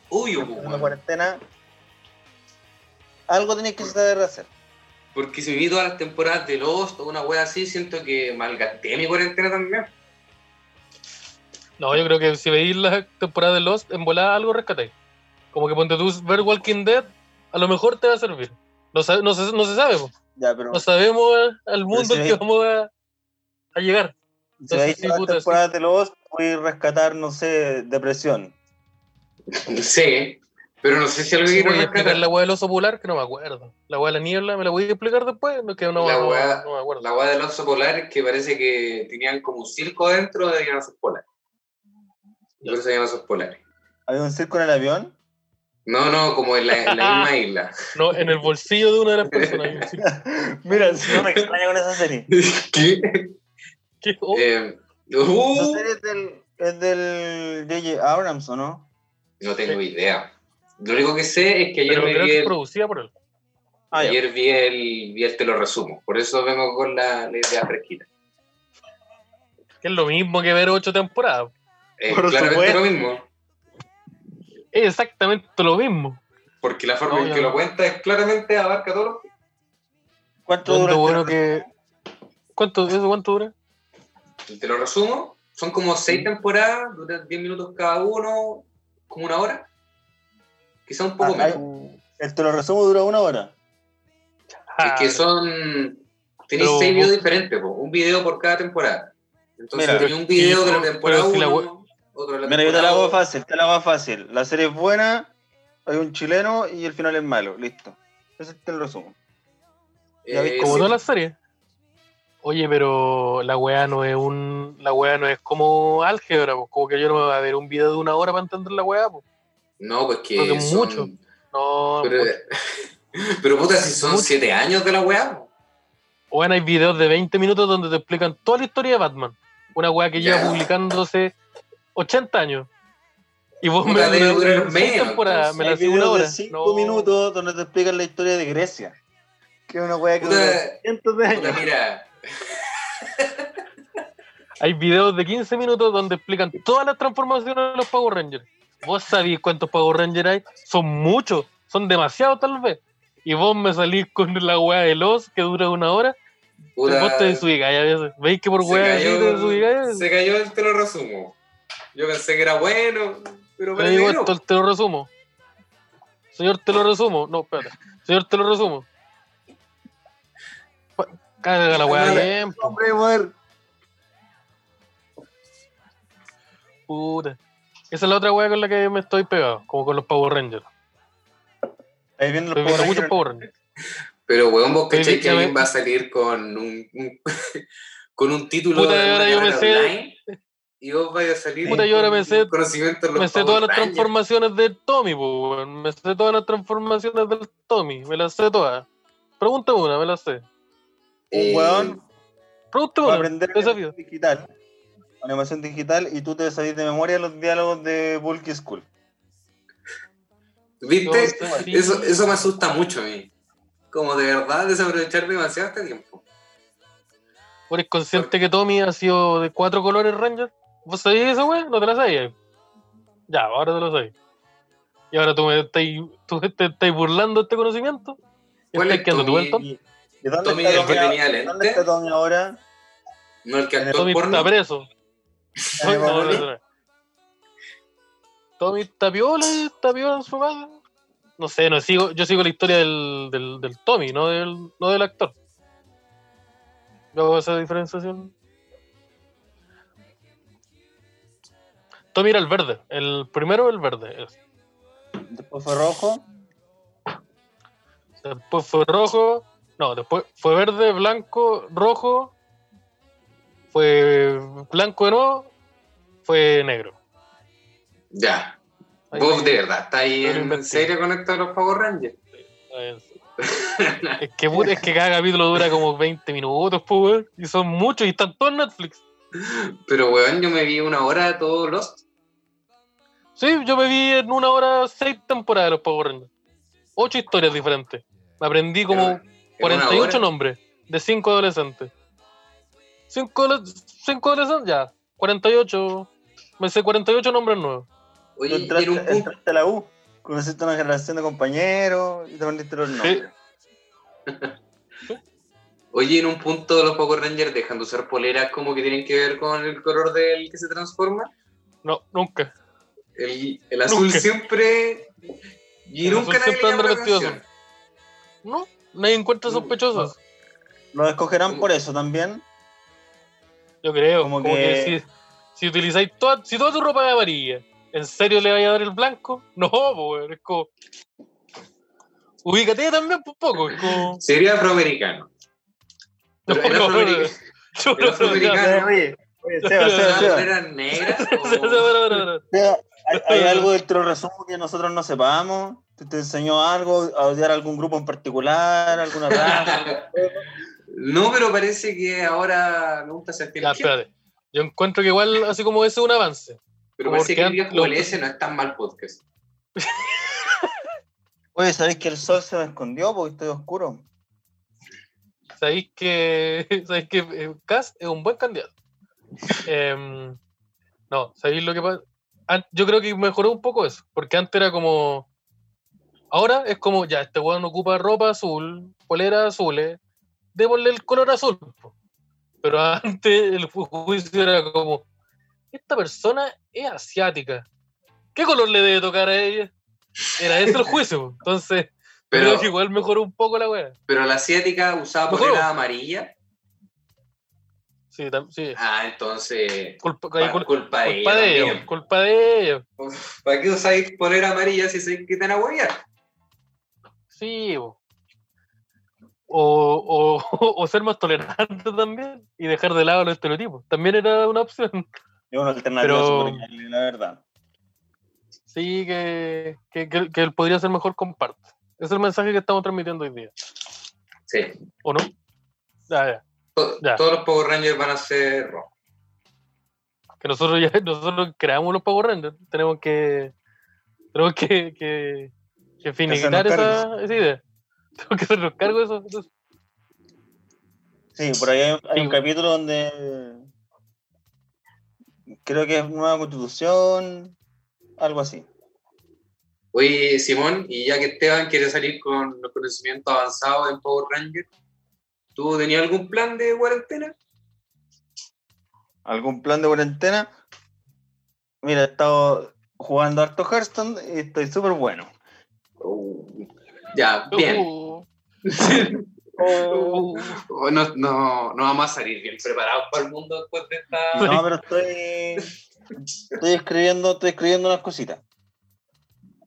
Speaker 1: Po,
Speaker 3: En una
Speaker 1: weón.
Speaker 3: cuarentena, algo tenéis que saber hacer.
Speaker 1: porque si viví todas las temporadas de Lost o una wea así, siento que malgasté mi cuarentena también.
Speaker 2: No, yo creo que si veis la temporada de Lost, en volada algo rescatáis. Como que ponte tú ver Walking Dead, a lo mejor te va a servir. No, sabe- no, se, no se sabe, po.
Speaker 3: Ya, pero
Speaker 2: no sabemos al mundo
Speaker 3: si
Speaker 2: al que vamos a, a llegar.
Speaker 3: si veis temporadas de los podéis rescatar, no sé, depresión.
Speaker 1: Sí, pero no sé si algo
Speaker 2: Sí,
Speaker 1: quiero
Speaker 2: voy a explicar la weá del oso polar, que no me acuerdo. La weá de la niebla, ¿me la voy a explicar después? No, que no,
Speaker 1: La
Speaker 2: no-
Speaker 1: weá-
Speaker 2: no me acuerdo.
Speaker 1: La weá del oso polar que parece que tenían como un circo dentro de osos polares. Y por eso se llaman polares.
Speaker 3: ¿Había un circo en el avión?
Speaker 1: No, no, como en la, en la misma isla.
Speaker 2: No, en el bolsillo de una de las personas.
Speaker 3: Mira, si no me extraña con esa serie.
Speaker 1: ¿Qué?
Speaker 2: ¿Qué? Oh,
Speaker 1: Eh,
Speaker 3: Esa
Speaker 1: uh,
Speaker 3: serie es del, es del J.J. Abrams, ¿o no?
Speaker 1: no tengo idea. Lo único que sé es que ayer
Speaker 2: pero
Speaker 1: me
Speaker 2: creo
Speaker 1: vi
Speaker 2: que
Speaker 1: el,
Speaker 2: producida por él.
Speaker 3: Ah,
Speaker 1: ayer vi el, vi el te lo resumo. Por eso vengo con la, la idea fresquita.
Speaker 2: Que es lo mismo que ver ocho temporadas.
Speaker 1: Es
Speaker 3: Por
Speaker 1: claramente
Speaker 3: supuesto.
Speaker 1: lo mismo.
Speaker 2: Es exactamente lo mismo.
Speaker 1: Porque la forma
Speaker 2: No,
Speaker 1: en que
Speaker 2: no.
Speaker 1: lo cuenta es claramente abarca todo lo
Speaker 3: ¿Cuánto
Speaker 2: Lo
Speaker 3: dura?
Speaker 2: único bueno
Speaker 3: este-
Speaker 2: que. ¿Cuánto, ¿Eso cuánto dura?
Speaker 1: Te lo resumo. Son como seis temporadas, duran 10 minutos cada uno, como una hora. Quizá un poco
Speaker 3: Ah, hay-
Speaker 1: menos.
Speaker 3: El te lo resumo dura una hora.
Speaker 1: Es que son. Tenéis seis videos diferentes, po, un video por cada temporada. Entonces
Speaker 3: Mira,
Speaker 1: tenía un video de la temporada
Speaker 2: pero si la
Speaker 1: 1, otro de
Speaker 3: Mira, yo te la hago fácil, te la hago fácil. La serie es buena, hay un chileno y el final es malo. Listo. Ese te lo resumo. Ya ves,
Speaker 1: Eh,
Speaker 2: Como
Speaker 1: sí,
Speaker 2: todas las series. Oye, pero la weá no es un. La weá no es como álgebra, pues. Como que yo no me voy a ver un video de una hora para entender la weá, pues.
Speaker 1: No, pues que.
Speaker 2: Creo que
Speaker 1: son-
Speaker 2: mucho. No,
Speaker 1: Pero,
Speaker 2: mucho.
Speaker 1: pero puta, si son
Speaker 2: Mucho.
Speaker 1: 7 años de la weá.
Speaker 2: Bueno, hay videos de 20 minutos donde te explican toda la historia de Batman. Una weá que lleva publicándose 80 años. Y vos
Speaker 1: Puta,
Speaker 2: me, me,
Speaker 1: durar
Speaker 2: me, seis
Speaker 1: menos,
Speaker 2: temporadas, me la hacía una hora.
Speaker 3: de 5
Speaker 2: No.
Speaker 3: minutos donde te explican la historia de Grecia. Que es una weá que dura cientos de
Speaker 1: Puta,
Speaker 3: años.
Speaker 1: mira,
Speaker 2: Hay videos de 15 minutos donde explican todas las transformaciones de los Power Rangers. ¿Vos sabéis cuántos Power Rangers hay? Son muchos, son demasiados tal vez. Y vos me salís con la weá de los que dura una hora.
Speaker 1: puta,
Speaker 2: vos te desubicáis a veces. ¿Veis que por
Speaker 1: se
Speaker 2: weá te
Speaker 1: cayó,
Speaker 2: desubicáis?
Speaker 1: se cayó el te lo resumo. Yo pensé que era bueno, pero parece
Speaker 2: digo
Speaker 1: no.
Speaker 2: esto, te lo resumo. Señor, te lo resumo. No, espérate. Señor, te lo resumo. Caga la weá bien, puta. Esa es la otra weá con la que me estoy pegado, como con los Power Rangers.
Speaker 3: Ahí vienen
Speaker 2: Estoy
Speaker 3: los
Speaker 2: viendo
Speaker 3: Power.
Speaker 2: Power Rangers.
Speaker 1: Pero, weón, vos cachai que alguien
Speaker 2: me-
Speaker 1: va a salir con un, un- con un título
Speaker 2: Puta,
Speaker 1: de
Speaker 2: ahora yo me sé-.
Speaker 1: Y vos vais a salir
Speaker 2: Puta, yo ahora me sé- Me sé todas las transformaciones del Tommy, po, weón. Me sé todas las transformaciones del Tommy. Me las sé todas. Pregunta una, me las sé.
Speaker 1: Eh,
Speaker 3: Un weón
Speaker 2: Pregunta una.
Speaker 3: aprender
Speaker 2: Desafío.
Speaker 3: animación digital. Animación digital y tú te sabes de memoria los diálogos de Bulky School.
Speaker 1: ¿Viste? Eso, eso me asusta mucho a mí. Como de verdad desaprovechar demasiado este tiempo.
Speaker 2: ¿Vos eres consciente que Tommy ha sido de cuatro colores Ranger? ¿Vos sabías eso, weón? ¿No te la sabías? Ya, ahora te lo sabes. Y ahora tú me estás, tú te estás burlando de este conocimiento. ¿Y
Speaker 1: ¿Cuál
Speaker 2: estás
Speaker 1: es
Speaker 2: quedando tu
Speaker 1: Tommy?
Speaker 3: dónde,
Speaker 1: Tommy,
Speaker 3: está
Speaker 1: el que
Speaker 3: Tommy,
Speaker 1: tenía
Speaker 3: ahora?
Speaker 1: lente.
Speaker 3: ¿Dónde está Tommy ahora?
Speaker 1: No el que actuó
Speaker 2: Tommy
Speaker 1: porno.
Speaker 2: está preso. Tommy está piola, está piola en su casa. No sé, no sigo, yo sigo la historia del, del, del Tommy, no del, no del actor. Yo hago esa diferenciación. Tommy era el verde, el primero el verde. es.
Speaker 3: Después fue rojo.
Speaker 2: Después fue rojo, no, después fue verde, blanco, rojo, fue blanco de nuevo, fue negro.
Speaker 1: Ya.
Speaker 2: Ahí
Speaker 1: Vos de verdad, ¿está ahí en serio conectado a los Power Rangers?
Speaker 2: Es que, puta, es que cada capítulo dura como 20 minutos, pues, weón, y son muchos y están todos en Netflix.
Speaker 1: Pero weón, yo me vi una hora de todos los.
Speaker 2: Sí, yo me vi en una hora seis temporadas de los Power Rangers. Ocho historias diferentes. Me aprendí como
Speaker 1: En una
Speaker 2: 48
Speaker 1: hora.
Speaker 2: nombres de cinco adolescentes. Cinco, cinco adolescentes, ya. 48. Me sé 48 nombres nuevos.
Speaker 1: Oye, y
Speaker 3: entraste,
Speaker 1: en un punto.
Speaker 3: entraste a la U. Conociste una generación de compañeros y te aprendiste los nombres.
Speaker 1: Oye, en un punto los Power Rangers dejan de usar poleras como que tienen que ver con el color del que se transforma.
Speaker 2: No, nunca.
Speaker 1: El, el azul
Speaker 2: Nunca.
Speaker 1: siempre. Y
Speaker 2: El
Speaker 1: nunca
Speaker 2: azul
Speaker 1: nadie le
Speaker 2: siempre. No, nadie encuentra sospechosos.
Speaker 3: Los escogerán por eso también.
Speaker 2: Yo creo.
Speaker 3: Como
Speaker 2: Como, que,
Speaker 3: que-
Speaker 2: si, si utilizáis toda, si toda tu ropa es amarilla, ¿en serio le vais a dar el blanco? No, pues, es como. Ubícate también un poco. Es como.
Speaker 1: Sería afroamericano.
Speaker 2: No, no, no,
Speaker 1: afroamericano. afroamericano.
Speaker 3: Oye, ¿Hay, hay algo del resumo que nosotros no sepamos? ¿Te, te enseñó algo? ¿A odiar a algún grupo en particular? ¿Alguna raza?
Speaker 1: No, pero parece que ahora me gusta ser
Speaker 2: espérate. Yo encuentro que igual, así como ese es un avance.
Speaker 1: Pero parece que el viejo
Speaker 2: lo-
Speaker 1: ese no es tan mal podcast.
Speaker 3: Oye, ¿sabéis que el sol se me escondió porque estoy oscuro?
Speaker 2: Sabéis que, sabéis que eh, Cass es un buen candidato. Em, no, sabéis lo que pasa. Yo creo que mejoró un poco eso, porque antes era como. Ahora es como, ya, este weón ocupa ropa azul, polera azules, démosle el color azul. Pero antes el ju- juicio era como, esta persona es asiática. ¿Qué color le debe tocar a ella? Era ese el juicio. Entonces,
Speaker 1: Pero,
Speaker 2: creo que igual mejoró un poco la weá.
Speaker 1: pero la asiática usaba polera amarilla.
Speaker 2: Sí, sí.
Speaker 1: Ah, entonces.
Speaker 2: Culpa,
Speaker 1: pa-
Speaker 2: cul-
Speaker 1: culpa de
Speaker 2: culpa de ellos,
Speaker 1: también.
Speaker 2: culpa de ellos.
Speaker 1: Uf, ¿Para qué usáis polera amarilla si sabéis que te van a huear?
Speaker 2: Sí, bo. o, o, o ser más tolerante también y dejar de lado los estereotipos. También era una opción.
Speaker 3: Es una alternativa
Speaker 2: Pero-
Speaker 3: la verdad.
Speaker 2: Sí, que, que, que, que él podría ser mejor comparte. Ese es el mensaje que estamos transmitiendo hoy día.
Speaker 1: Sí.
Speaker 2: ¿O no? Ya, ya.
Speaker 1: To-
Speaker 2: Ya.
Speaker 1: Todos los Power Rangers van a ser rojos.
Speaker 2: Que nosotros ya nosotros creamos los Power Rangers. Tenemos que tenemos que, que, que finiquitar esa, esa idea. Tenemos que hacernos cargo de eso. eso.
Speaker 3: Sí, por ahí hay, hay un capítulo donde creo que es nueva constitución, algo así.
Speaker 1: Oye, Simón, y ya que Esteban quiere salir con los conocimientos avanzados en Power Rangers, ¿tú tenías algún plan de cuarentena?
Speaker 3: ¿Algún plan de cuarentena? Mira, he estado jugando harto Hearthstone y estoy súper bueno.
Speaker 1: Uh, ya, bien.
Speaker 2: Uh,
Speaker 3: Oh.
Speaker 2: uh,
Speaker 1: Oh, no, no, no vamos a salir bien preparados para el mundo después de esta.
Speaker 3: No, pero estoy, estoy escribiendo, estoy escribiendo unas cositas.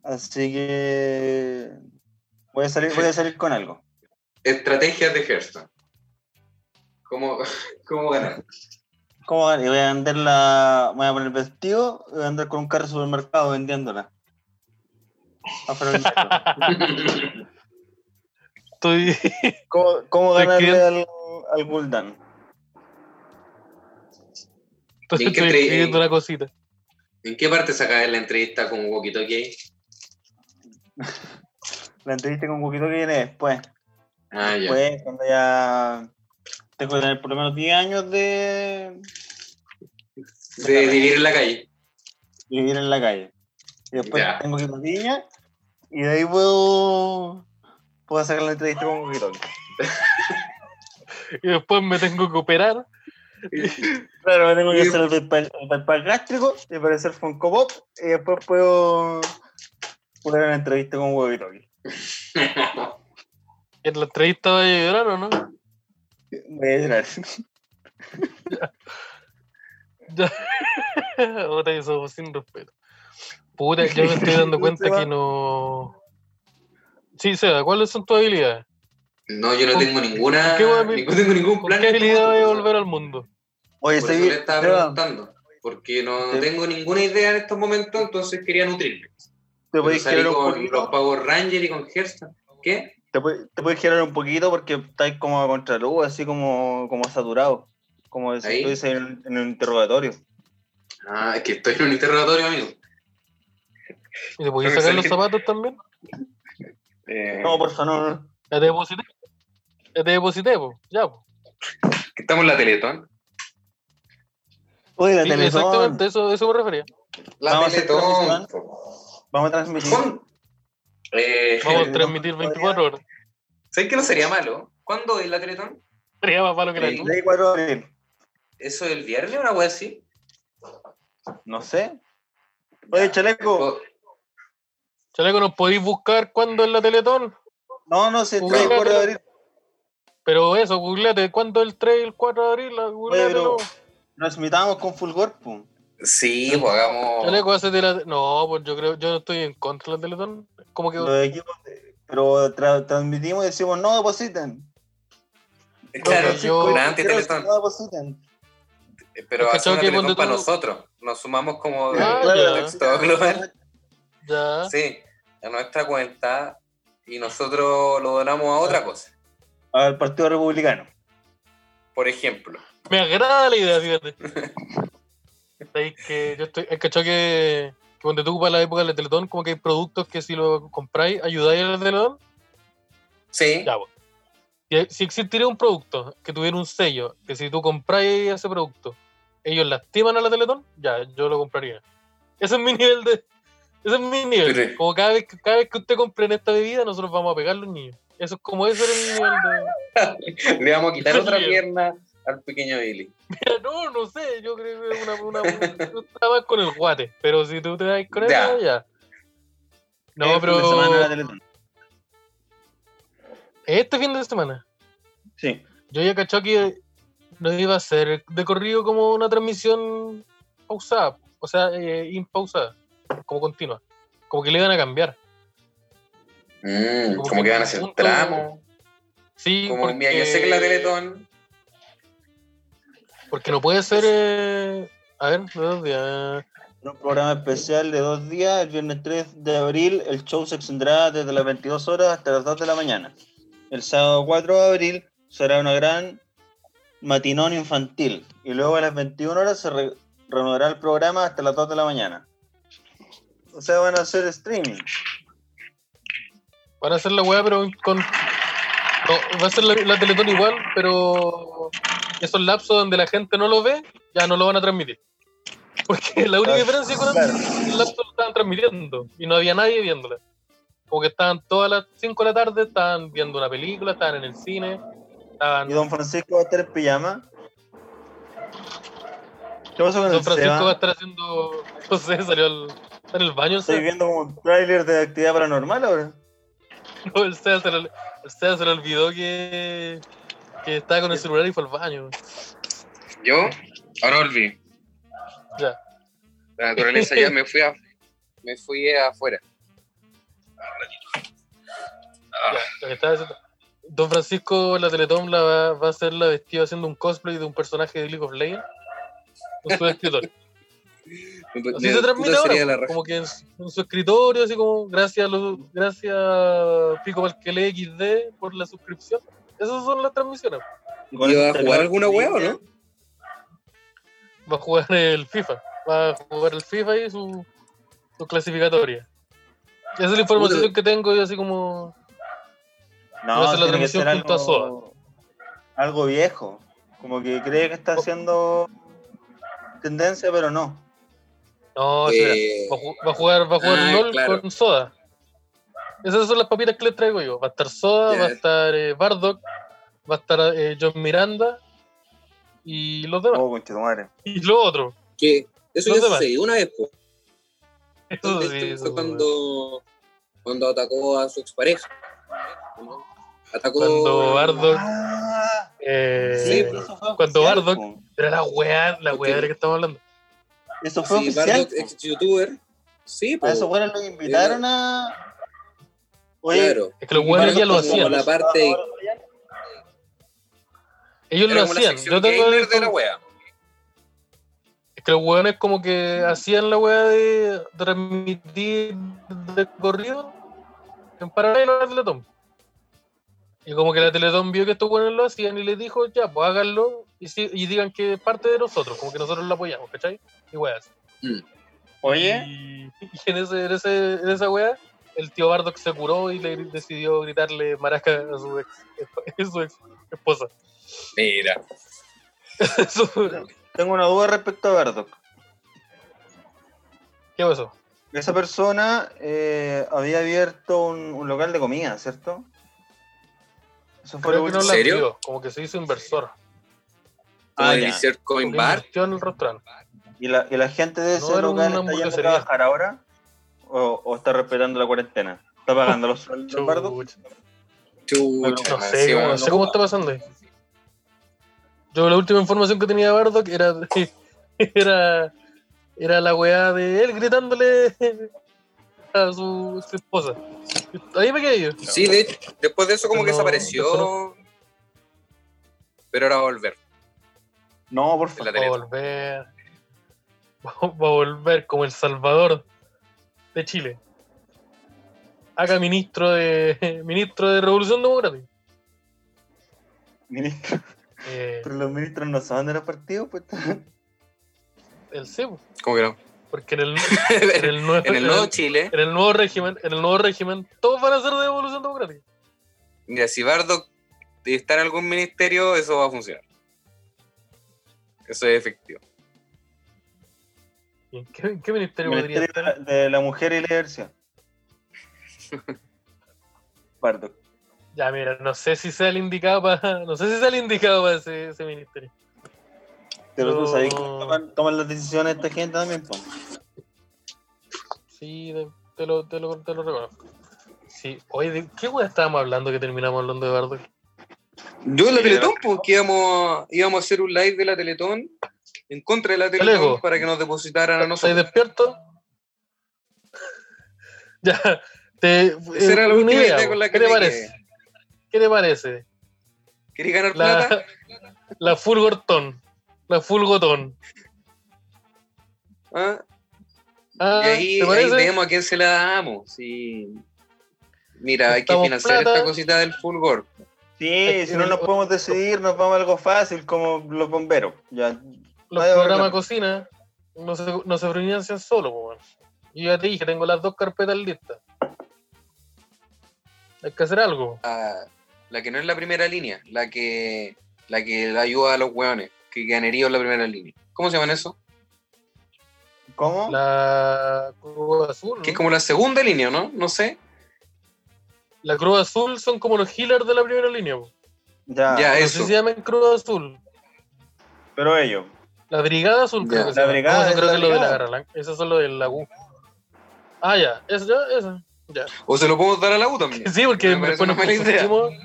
Speaker 3: Así que voy a salir, voy a salir con algo.
Speaker 1: Estrategias de Hearthstone. ¿Cómo, cómo ganar?
Speaker 3: ¿Cómo? Y voy a vender la. Voy a poner vestido y voy a andar con un carro de supermercado vendiéndola. Metro.
Speaker 2: Estoy.
Speaker 3: ¿Cómo, cómo ganarle al, al Guldan?
Speaker 2: Estoy,
Speaker 1: ¿En qué
Speaker 2: estoy
Speaker 1: entre-
Speaker 2: escribiendo una cosita.
Speaker 1: ¿En qué parte sacas la entrevista con Walkie Talkie?
Speaker 3: La entrevista con Poquito que viene después.
Speaker 1: Ah, ya.
Speaker 3: Después, cuando ya tengo que tener por lo menos 10 años de
Speaker 1: De vivir en la calle.
Speaker 3: vivir en la calle. Y después
Speaker 1: Ya.
Speaker 3: tengo que ir a Viña y de ahí puedo, puedo sacar la entrevista con Poquito.
Speaker 2: Y después me tengo que operar.
Speaker 3: Claro, me tengo que
Speaker 1: Y-
Speaker 3: hacer el bypass gástrico y parecer Funko Pop y después puedo poner una entrevista con Poquito.
Speaker 2: En la entrevista vaya a llorar o no?
Speaker 3: Voy a llorar.
Speaker 2: Ya. Puta, eso sin respeto. Puta, yo me estoy dando cuenta que no. Sí, Seba, ¿cuáles son tus habilidades?
Speaker 1: No, yo no
Speaker 2: ¿Con-
Speaker 1: tengo ninguna.
Speaker 2: qué voy a-
Speaker 1: ni- No tengo ningún
Speaker 2: ¿Con
Speaker 1: plan.
Speaker 2: qué
Speaker 1: este
Speaker 2: habilidad voy a volver al mundo?
Speaker 3: Oye,
Speaker 1: Por eso le estaba preguntando. Porque no tengo ninguna idea en estos momentos, entonces quería nutrirme.
Speaker 3: ¿Te girar un
Speaker 1: con los Power Rangers y con Hearthstone. ¿Qué?
Speaker 3: Te, puedes- te puedes girar un poquito porque estáis como a contraluz, así como, como saturado. Como si estuviese en, en un interrogatorio.
Speaker 1: Ah, es que estoy en un interrogatorio, amigo.
Speaker 2: ¿Y te podías sacar los zapatos también?
Speaker 1: Eh,
Speaker 3: No, por favor, no, no.
Speaker 2: Ya te deposité. Ya te deposité, pues. Ya,
Speaker 1: estamos en la Teletón.
Speaker 3: Oye, la
Speaker 2: Sí,
Speaker 3: Teletón.
Speaker 2: exactamente, eso, eso me refería.
Speaker 1: La
Speaker 3: Vamos a hacer
Speaker 1: Teletón.
Speaker 3: Vamos a transmitir.
Speaker 1: ¿Cuándo? Eh,
Speaker 2: Vamos a
Speaker 3: Eh,
Speaker 2: transmitir
Speaker 3: no,
Speaker 2: 24 horas.
Speaker 1: ¿Sabes que no sería malo? ¿Cuándo es la Teletón?
Speaker 2: Sería más malo que la
Speaker 1: Sí.
Speaker 2: cruz.
Speaker 3: Ley 4 de abril.
Speaker 1: ¿Eso es el viernes o una wea así?
Speaker 3: No sé. Oye, chaleco.
Speaker 1: O-
Speaker 2: Chaleco, ¿nos podéis buscar cuándo es la Teletón?
Speaker 3: No, no sé,
Speaker 2: Uy,
Speaker 3: Ley 4 de
Speaker 2: pero-
Speaker 3: abril.
Speaker 2: Pero eso, googleate, ¿cuándo es el 3 y el 4 de abril?
Speaker 3: pero-
Speaker 2: Googleatelo.
Speaker 3: Transmitamos con Fulgor, pum.
Speaker 1: Sí, pues hagamos.
Speaker 2: La... No, pues yo creo, yo no estoy en contra de la Teletón. Como que...
Speaker 3: Los equipos de- Pero tra- transmitimos y decimos, no depositen.
Speaker 1: Claro,
Speaker 2: No, yo-
Speaker 1: una anti-Teletón.
Speaker 3: No depositen.
Speaker 1: Pero
Speaker 2: Es que
Speaker 1: hacer una Teletón para
Speaker 2: tú-
Speaker 1: nosotros. Nos sumamos como de
Speaker 2: Ah,
Speaker 3: Claro,
Speaker 2: ya.
Speaker 1: contexto global.
Speaker 2: Ya.
Speaker 1: Sí, a nuestra cuenta. Y nosotros lo donamos a otra cosa.
Speaker 3: Al Partido Republicano.
Speaker 1: Por ejemplo.
Speaker 2: Me agrada la idea, fíjate. Que yo estoy. Es cachado que, que cuando tú ocupas la época de la Teletón, como que hay productos que si lo compráis, ayudáis a la Teletón.
Speaker 1: Sí.
Speaker 2: Ya, pues. Si existiría un producto que tuviera un sello, que si tú compráis ese producto, ellos lastiman a la Teletón, ya, yo lo compraría. Ese es mi nivel de. Ese es mi nivel.
Speaker 1: Pero-
Speaker 2: Como cada vez, que- cada vez que usted compre en esta bebida, nosotros vamos a pegar a los niños. Eso es como ese era el nivel de.
Speaker 1: Le vamos a quitar otra pierna al pequeño Billy.
Speaker 2: Mira, no, no sé, yo creo que una, una, yo estaba más con el guate, pero si tú te das con
Speaker 1: Ya.
Speaker 2: eso, ya. No,
Speaker 3: El fin de semana de la
Speaker 2: pero
Speaker 3: Teletón.
Speaker 2: este fin de semana,
Speaker 3: Sí.
Speaker 2: yo ya cachó que no iba a ser de corrido como una transmisión pausada, o sea, eh, impausada, como continua. Como que le iban a cambiar.
Speaker 1: Mm,
Speaker 2: Como
Speaker 1: como
Speaker 2: que
Speaker 1: que van a hacer tramos.
Speaker 2: Sí,
Speaker 1: Como
Speaker 2: porque,
Speaker 1: mira, yo sé que la Teletón.
Speaker 2: Porque no puede ser. eh, a ver, de dos días.
Speaker 3: Un programa especial de dos días, el viernes 3 de abril, el show se extenderá desde las 22 horas hasta las 2 de la mañana. El sábado 4 de abril será una gran matinón infantil y luego a las 21 horas se re- reanudará el programa hasta las 2 de la mañana. O sea, van a hacer streaming.
Speaker 2: Van a hacer la weá, pero con. No, va a ser la, la Teletón igual, pero esos lapsos donde la gente no lo ve, ya no lo van a transmitir. Porque la única
Speaker 3: Claro,
Speaker 2: diferencia con
Speaker 3: claro.
Speaker 2: antes, los lapsos lo estaban transmitiendo y no había nadie viéndola. Como que estaban todas las 5 de la tarde, estaban viendo una película, estaban en el cine, estaban.
Speaker 3: Y don Francisco va a estar en pijama. ¿Qué pasó con
Speaker 2: Don
Speaker 3: el
Speaker 2: Francisco va a estar haciendo. No sé, salió al, en el baño. el
Speaker 3: ¿Estoy viendo como un tráiler de actividad paranormal ahora?
Speaker 2: No, el el Seba se le olvidó que, que estaba con el celular y fue al baño.
Speaker 1: Yo, ahora volví.
Speaker 2: Ya.
Speaker 1: La naturaleza ya me fui a, me fui afuera.
Speaker 2: Ya, lo que. Don Francisco, la Teletón la va, va a hacer la vestida haciendo un cosplay de un personaje de League of Legends. en su escritorio. Así se transmite ahora, como que en, su- en su escritorio, así como gracias a los, gracias Pico Palquele XD por la suscripción. Esas son las transmisiones.
Speaker 3: Y con
Speaker 1: ¿Y
Speaker 3: eso
Speaker 1: va a jugar alguna wea o no?
Speaker 2: Va a jugar el FIFA. Va a jugar el FIFA y su, su clasificatoria. Esa es la información
Speaker 1: Puta.
Speaker 2: que tengo y así como. Va a
Speaker 3: No,
Speaker 2: hacer la
Speaker 3: que
Speaker 2: transmisión junto a
Speaker 3: algo, algo viejo. Como que cree que está
Speaker 2: Oh.
Speaker 3: haciendo tendencia, pero no.
Speaker 2: No,
Speaker 1: Eh,
Speaker 2: va, a ju- va a jugar, va a jugar
Speaker 1: ah,
Speaker 2: LOL
Speaker 1: claro.
Speaker 2: con Soda. Esas son las papitas que les traigo yo. Va a estar Soda, va a estar eh, Bardock, va a estar eh, John Miranda y los demás.
Speaker 3: Oh, madre.
Speaker 2: Y lo otro.
Speaker 1: que eso
Speaker 2: Los demás.
Speaker 1: se dio una vez, po.
Speaker 2: Eso sí,
Speaker 1: fue
Speaker 2: eso
Speaker 1: cuando, cuando atacó a su expareja. ¿no? Atacó.
Speaker 2: Cuando Bardock.
Speaker 3: Ah,
Speaker 2: eh,
Speaker 1: Sí,
Speaker 3: pero eso fue
Speaker 2: cuando
Speaker 3: oficial,
Speaker 2: Bardock-
Speaker 3: po.
Speaker 2: Era la weá, la weá de la que estamos hablando.
Speaker 3: Eso fue
Speaker 1: Sí,
Speaker 3: oficial.
Speaker 1: Bardock, ex youtuber. Sí,
Speaker 3: A
Speaker 1: pues.
Speaker 3: esos buenos los invitaron a.
Speaker 1: Claro.
Speaker 2: Es que los
Speaker 3: Bardock
Speaker 2: ya lo
Speaker 3: como
Speaker 2: hacían.
Speaker 1: la parte-
Speaker 2: Ellos
Speaker 1: Era
Speaker 2: lo hacían. Yo tengo
Speaker 1: de la wea.
Speaker 2: Es que los weones como que hacían la weá de transmitir de corrido en paralelo a la Teletón. Y como que la Teletón vio que estos weones lo hacían y les dijo, ya, pues háganlo y, si- y digan que es parte de nosotros, como que nosotros lo apoyamos, ¿cachai? Y weas.
Speaker 3: Oye,
Speaker 2: Y, y en, ese, en, ese, en esa weá, el tío Bardock se curó y le decidió gritarle maraca a su ex, a su ex esposa.
Speaker 1: Mira.
Speaker 3: Tengo una duda respecto a Bardock.
Speaker 2: ¿Qué pasó?
Speaker 3: Esa persona eh, había abierto un, un local de comida, ¿cierto? Eso fue
Speaker 2: Creo
Speaker 3: lo
Speaker 2: que no la
Speaker 1: serio?
Speaker 2: abrió, como que se hizo inversor.
Speaker 3: Ah,
Speaker 1: el
Speaker 3: ya.
Speaker 1: Coin Bar.
Speaker 2: invirtió en el restaurante.
Speaker 3: ¿Y la, y la gente de
Speaker 2: No,
Speaker 3: ese
Speaker 2: era
Speaker 3: local está yendo a trabajar ahora? ¿O, o está respetando la cuarentena? ¿Está pagando los sueldos.
Speaker 2: Chucha, No sé, no sé cómo está pasando ahí. Yo la última información que tenía de Bardock era, era, era la weá de él gritándole a su esposa. Ahí me quedé yo.
Speaker 1: Sí, de hecho, después de eso como que
Speaker 2: No,
Speaker 1: desapareció. Pero ahora va a volver.
Speaker 3: No, por favor.
Speaker 2: Va a volver. Va a volver como el Salvador de Chile. Haga ministro de ministro de Revolución Democrática.
Speaker 3: Ministro-
Speaker 2: Eh,
Speaker 3: Pero los ministros no son de los partidos, pues.
Speaker 2: el CEPU.
Speaker 1: ¿Cómo que no?
Speaker 2: Porque en el, en el nuevo,
Speaker 1: en el nuevo Chile,
Speaker 2: en el nuevo régimen, en el nuevo régimen, todos van a ser de Evolución Democrática.
Speaker 1: mira, si Bardock está en algún ministerio, eso va a funcionar. Eso es efectivo.
Speaker 2: ¿Y en qué, en qué ministerio podría
Speaker 3: Ministerio de la,
Speaker 2: estar?
Speaker 3: de la Mujer y la Diversidad. Bardock.
Speaker 2: Ya, mira, no sé si sea el indicado para, no sé si sea el indicado para ese, ese ministerio.
Speaker 3: Pero tú sabes cómo toman, toman las decisiones esta gente también, pues.
Speaker 2: Sí, te lo, te lo, te lo reconozco. Sí, oye, ¿de qué weá estábamos hablando que terminamos hablando de Bardock?
Speaker 1: Yo en la
Speaker 3: Sí,
Speaker 1: Teletón,
Speaker 3: pero-
Speaker 1: pues que íbamos, íbamos a hacer un live de la Teletón en contra de la Teletón para que nos depositaran a
Speaker 2: ¿Estás
Speaker 1: nosotros.
Speaker 2: despierto? ya, te,
Speaker 1: Esa era la
Speaker 2: una
Speaker 1: última
Speaker 2: idea,
Speaker 1: idea con la que
Speaker 2: ¿qué te parece? ¿Qué te parece?
Speaker 1: ¿Queréis ganar plata?
Speaker 2: La, la Fulgortón, la Fulgotón.
Speaker 1: ¿Ah?
Speaker 2: Ah,
Speaker 1: y ahí,
Speaker 2: ¿te
Speaker 1: ahí vemos a quién se la damos. Sí. Mira, hay que financiar
Speaker 2: plata.
Speaker 1: esta cosita del Fulgor.
Speaker 3: Sí, si no nos podemos decidir, nos vamos a algo fácil como los bomberos. Ya.
Speaker 2: Los
Speaker 3: Vaya,
Speaker 2: programas cocina no se, no se financian solo, po, weón. Y ya te dije, tengo las dos carpetas listas. Hay que hacer algo.
Speaker 1: Ah, la que no es la primera línea, la que la que le ayuda a los hueones, que quedan heridos en la primera línea. ¿Cómo se llaman eso?
Speaker 3: ¿Cómo?
Speaker 2: La Cruz Azul. ¿no?
Speaker 1: Que es como la segunda línea, ¿no? No sé.
Speaker 2: La Cruz Azul son como los healers de la primera línea. po.
Speaker 3: Ya,
Speaker 1: Ya,
Speaker 2: No sé
Speaker 1: eso.
Speaker 2: si se llaman Cruz Azul.
Speaker 3: pero ellos.
Speaker 2: La Brigada Azul, creo que
Speaker 3: La
Speaker 2: llama.
Speaker 3: Brigada
Speaker 2: No, eso
Speaker 3: es
Speaker 2: creo
Speaker 3: la
Speaker 2: que es lo de la
Speaker 3: Brigada.
Speaker 2: Garra Blanca. Esos son los del la U. Ah, ya. Eso, ya, eso. Ya.
Speaker 1: O se lo podemos dar a la U también.
Speaker 2: Sí, porque después nos confundimos.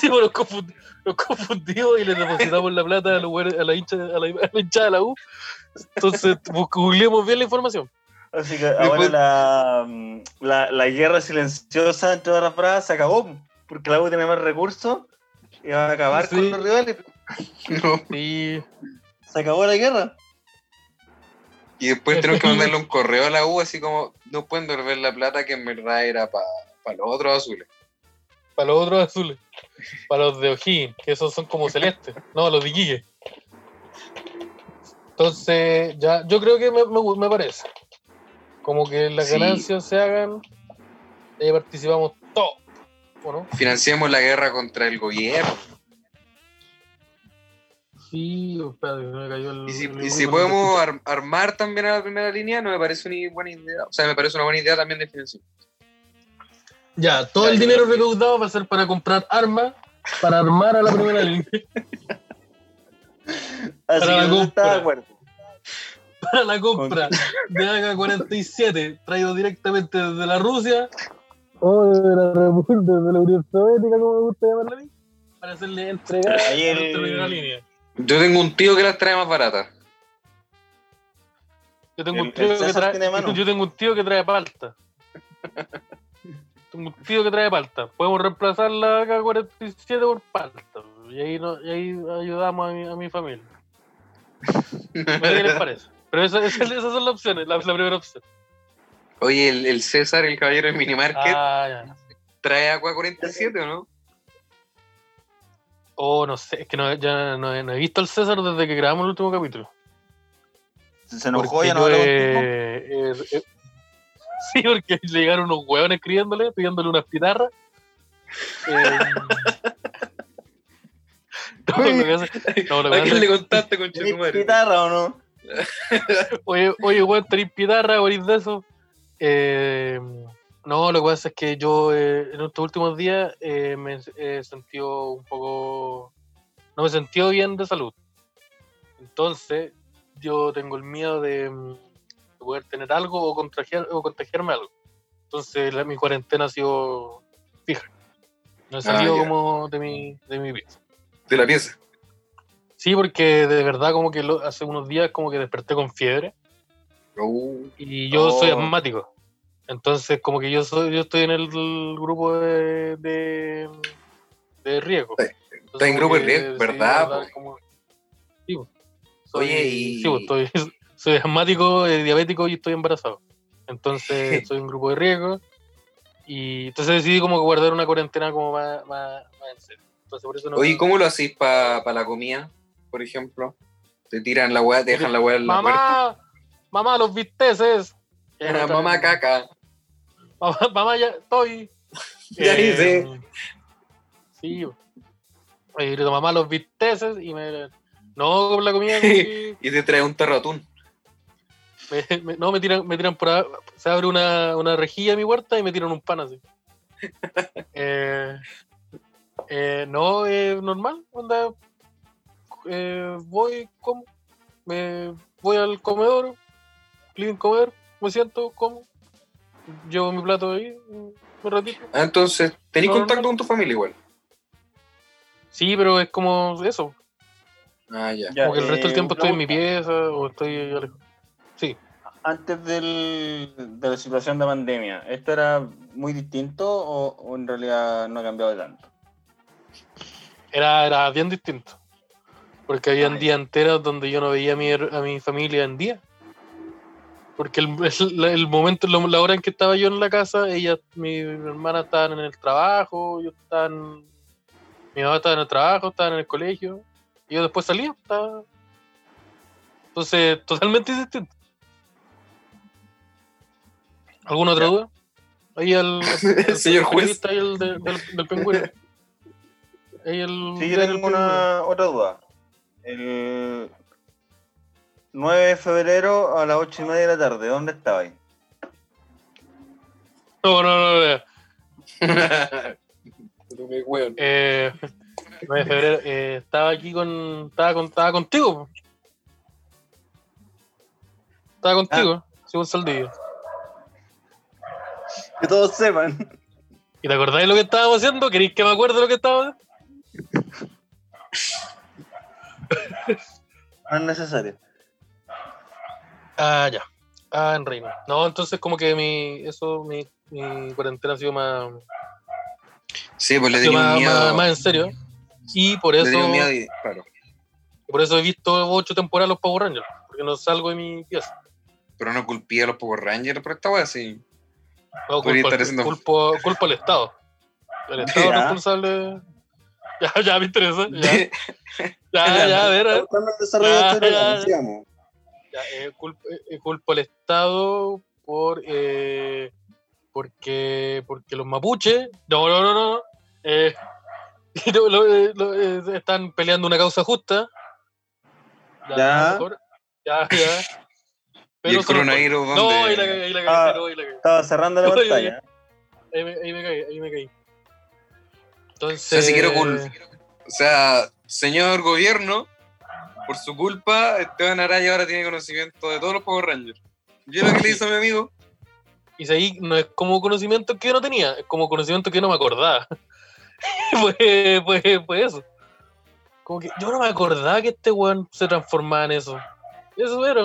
Speaker 2: Sí, pues nos, confund- nos confundimos y le depositamos la plata a, los a la hincha, a la, a la hinchada de la U. Entonces, googleemos bien la información.
Speaker 3: Así que ahora la, mm, la, la guerra silenciosa entre otras bravas se acabó. Porque la U tiene más recursos y va a acabar
Speaker 2: Sí.
Speaker 3: con los rivales.
Speaker 1: No.
Speaker 2: Sí.
Speaker 3: Se acabó la guerra.
Speaker 1: Y después tenemos que mandarle un correo a la U, así como, no pueden devolver la plata que en verdad era para los otros azules.
Speaker 2: Para los otros azules. Para los de O'Higgins, que esos son como celestes. No, los de Guille. Entonces, ya, yo creo que me, me- me parece. Como que las
Speaker 1: Sí.
Speaker 2: ganancias se hagan, y ahí participamos todos. ¿O no?
Speaker 1: Financiamos la guerra contra el gobierno.
Speaker 2: Sí, espérate, me cayó el.
Speaker 1: Y si,
Speaker 2: el-
Speaker 1: y si podemos ar- armar también a la primera línea, no me parece una buena idea. O sea, me parece una buena idea también de financiación.
Speaker 2: Ya, todo
Speaker 1: Ya,
Speaker 2: el dinero recaudado va a ser para comprar armas para armar a la primera línea.
Speaker 3: Así
Speaker 2: Para
Speaker 3: que
Speaker 2: la compra.
Speaker 3: de acuerdo.
Speaker 2: Para la compra de AK-47 traído directamente desde la Rusia o desde la República, desde la Unión Soviética, como me gusta llamarla a mí, para hacerle entregar
Speaker 3: el-
Speaker 2: a nuestra primera línea.
Speaker 1: Yo tengo un tío que las trae más baratas.
Speaker 2: Yo tengo,
Speaker 3: El-
Speaker 2: un tío que trae, yo tengo un tío que trae palta. tengo un tío que trae palta. Podemos reemplazar la AK-47 por palta. Y ahí, no- y ahí ayudamos a mi, a mi familia. ¿Qué les parece? Pero esa- esa- esas son las opciones, la, la primera opción.
Speaker 1: Oye, el, el César, el caballero de Minimarket,
Speaker 2: Ah, ya.
Speaker 1: trae Aqua 47 o no?
Speaker 2: Oh, no sé, es que no, ya no, he- no he visto al César desde que grabamos el último capítulo.
Speaker 3: Se enojó
Speaker 2: Porque
Speaker 3: ya no
Speaker 2: eh, eh, eh, sí, porque le llegaron unos hueones escribiéndole, pidiéndole unas pitarras. Eh, no, lo que hace- no, lo que
Speaker 1: ¿A quién le contaste con
Speaker 3: ¿Tenés
Speaker 1: Chetumare?
Speaker 3: guitarra o no?
Speaker 2: Oye, oye, weón, tenéis pitarra, venís de eso. Eh, no, lo que pasa es que yo eh, en estos últimos días eh, me he sentido un poco. No me he sentido bien de salud. Entonces, yo tengo el miedo de, mm, de poder tener algo o, contagiar, o contagiarme algo. Entonces, la- mi cuarentena ha sido fija. No he salido
Speaker 1: ya.
Speaker 2: como de mi, de mi pieza.
Speaker 1: De la pieza.
Speaker 2: Sí, porque de verdad, como que lo- hace unos días, como que desperté con fiebre.
Speaker 1: Uh,
Speaker 2: y yo
Speaker 1: Oh.
Speaker 2: soy asmático. Entonces, como que yo soy, yo estoy en el grupo de, de, de riesgo.
Speaker 1: Está-
Speaker 2: Entonces,
Speaker 1: está en grupo de riesgo, ¿verdad?
Speaker 2: Como- sí, po. Soy-
Speaker 1: Oye, y-
Speaker 2: sí, po, estoy, soy asmático, eh, diabético y estoy embarazado. Entonces, soy un grupo de riesgo. Y entonces decidí como guardar una cuarentena como más, más, más en serio. Entonces, por eso no
Speaker 1: Oye, ¿cómo lo hacéis para la comida, por ejemplo? Te tiran la weá, te dejan la weá en la puerta.
Speaker 2: Mamá, mamá, los bisteces.
Speaker 1: Mamá caca.
Speaker 2: Mamá, mamá, ya estoy.
Speaker 1: Ya
Speaker 2: Eh,
Speaker 1: hice.
Speaker 2: Sí. Y grito, mamá, los bisteces y me. No, con la comida.
Speaker 1: Y te trae un tarro de atún.
Speaker 2: me- me- no, me tiran, me tiran por. a- Se abre una, una rejilla en mi huerta y me tiran un pan así. eh, eh, no, es normal. Onda, eh, voy, como. Me, voy al comedor, living comer, me siento, como. Llevo mi plato ahí, un ratito.
Speaker 1: Ah, entonces, ¿tenés
Speaker 2: No,
Speaker 1: contacto
Speaker 2: no.
Speaker 1: con tu familia igual?
Speaker 2: Sí, pero es como eso.
Speaker 1: Ah, ya.
Speaker 3: Ya,
Speaker 2: Como que el resto del
Speaker 3: eh,
Speaker 2: tiempo estoy en mi pieza o estoy alejado. Sí.
Speaker 3: Antes del, de la situación de pandemia, ¿esto era muy distinto o, o en realidad no ha cambiado tanto?
Speaker 2: Era, era bien distinto. Porque había
Speaker 3: Ay.
Speaker 2: días enteros donde yo no veía a mi, a mi familia en día. Porque el, el, el momento, la hora en que estaba yo en la casa, ella, mi, mi hermana estaban en el trabajo, yo estaba en, mi mamá estaba en el trabajo, estaban en el colegio, y yo después salía. estaba- Entonces, totalmente distinto. ¿Alguna otra duda? Ahí el, el
Speaker 1: Señor juez.
Speaker 2: ahí el de- del, del pingüino. Ahí el
Speaker 3: Sí, yo
Speaker 2: del
Speaker 3: tengo
Speaker 2: pingüino.
Speaker 3: una otra duda. El 9 de febrero a las 8 y media de la tarde, ¿dónde estaba ahí?
Speaker 2: No, no, no, no.
Speaker 1: Pero qué weón.
Speaker 2: Eh, 9 de febrero. eh, estaba aquí con. Estaba, con, estaba contigo. Estaba contigo, según Saldillo.
Speaker 3: Que todos sepan.
Speaker 2: ¿Y te acordáis de lo que estábamos haciendo? ¿Queréis que me acuerde de lo que estábamos haciendo?
Speaker 3: No es necesario.
Speaker 2: Ah, ya. Ah, en Reino. No, entonces como que mi. Eso, mi, mi cuarentena ha sido más.
Speaker 1: Sí, pues le tenía
Speaker 2: más,
Speaker 1: miedo.
Speaker 2: más- más en serio. Y por
Speaker 1: le
Speaker 2: eso.
Speaker 1: un miedo y, claro.
Speaker 2: Por eso he visto ocho temporadas los Power Rangers. Porque no salgo de mi pieza.
Speaker 1: Pero no culpía a los Power Rangers por esta weá, sí.
Speaker 2: No,
Speaker 1: estar haciendo-
Speaker 2: culpo, culpo al Estado. El Estado es
Speaker 3: Ya.
Speaker 2: responsable. Ya, ya me interesa. Ya, ya, ya, a ver. a ver.
Speaker 3: El desarrollo de
Speaker 2: Ya,
Speaker 3: programa,
Speaker 2: ya. Ya, eh, culpo, eh, culpo al Estado por eh, porque porque los mapuches no no no no eh, lo- lo- eh, lo- eh, están peleando una causa justa
Speaker 3: Ya.
Speaker 2: mejor. ya ya
Speaker 1: ¿Y el coronavirus
Speaker 2: no
Speaker 1: dónde?
Speaker 2: ahí la cagué, ahí la cagué,
Speaker 3: Ah.
Speaker 2: no, ahí la cagué.
Speaker 3: Estaba cerrando la
Speaker 2: Oye,
Speaker 3: pantalla.
Speaker 2: Ahí me, ahí me caí ahí me caí entonces
Speaker 1: O sea, si quiero cul- O sea, señor gobierno, por su culpa, Esteban Araya ahora tiene conocimiento de todos los Power Rangers. Yo lo que le hice a mi amigo,
Speaker 2: Y ahí no es como conocimiento que yo no tenía, es como conocimiento que yo no me acordaba. pues, pues, pues eso. Como que yo no me acordaba que este weón se transformaba en eso. Eso era.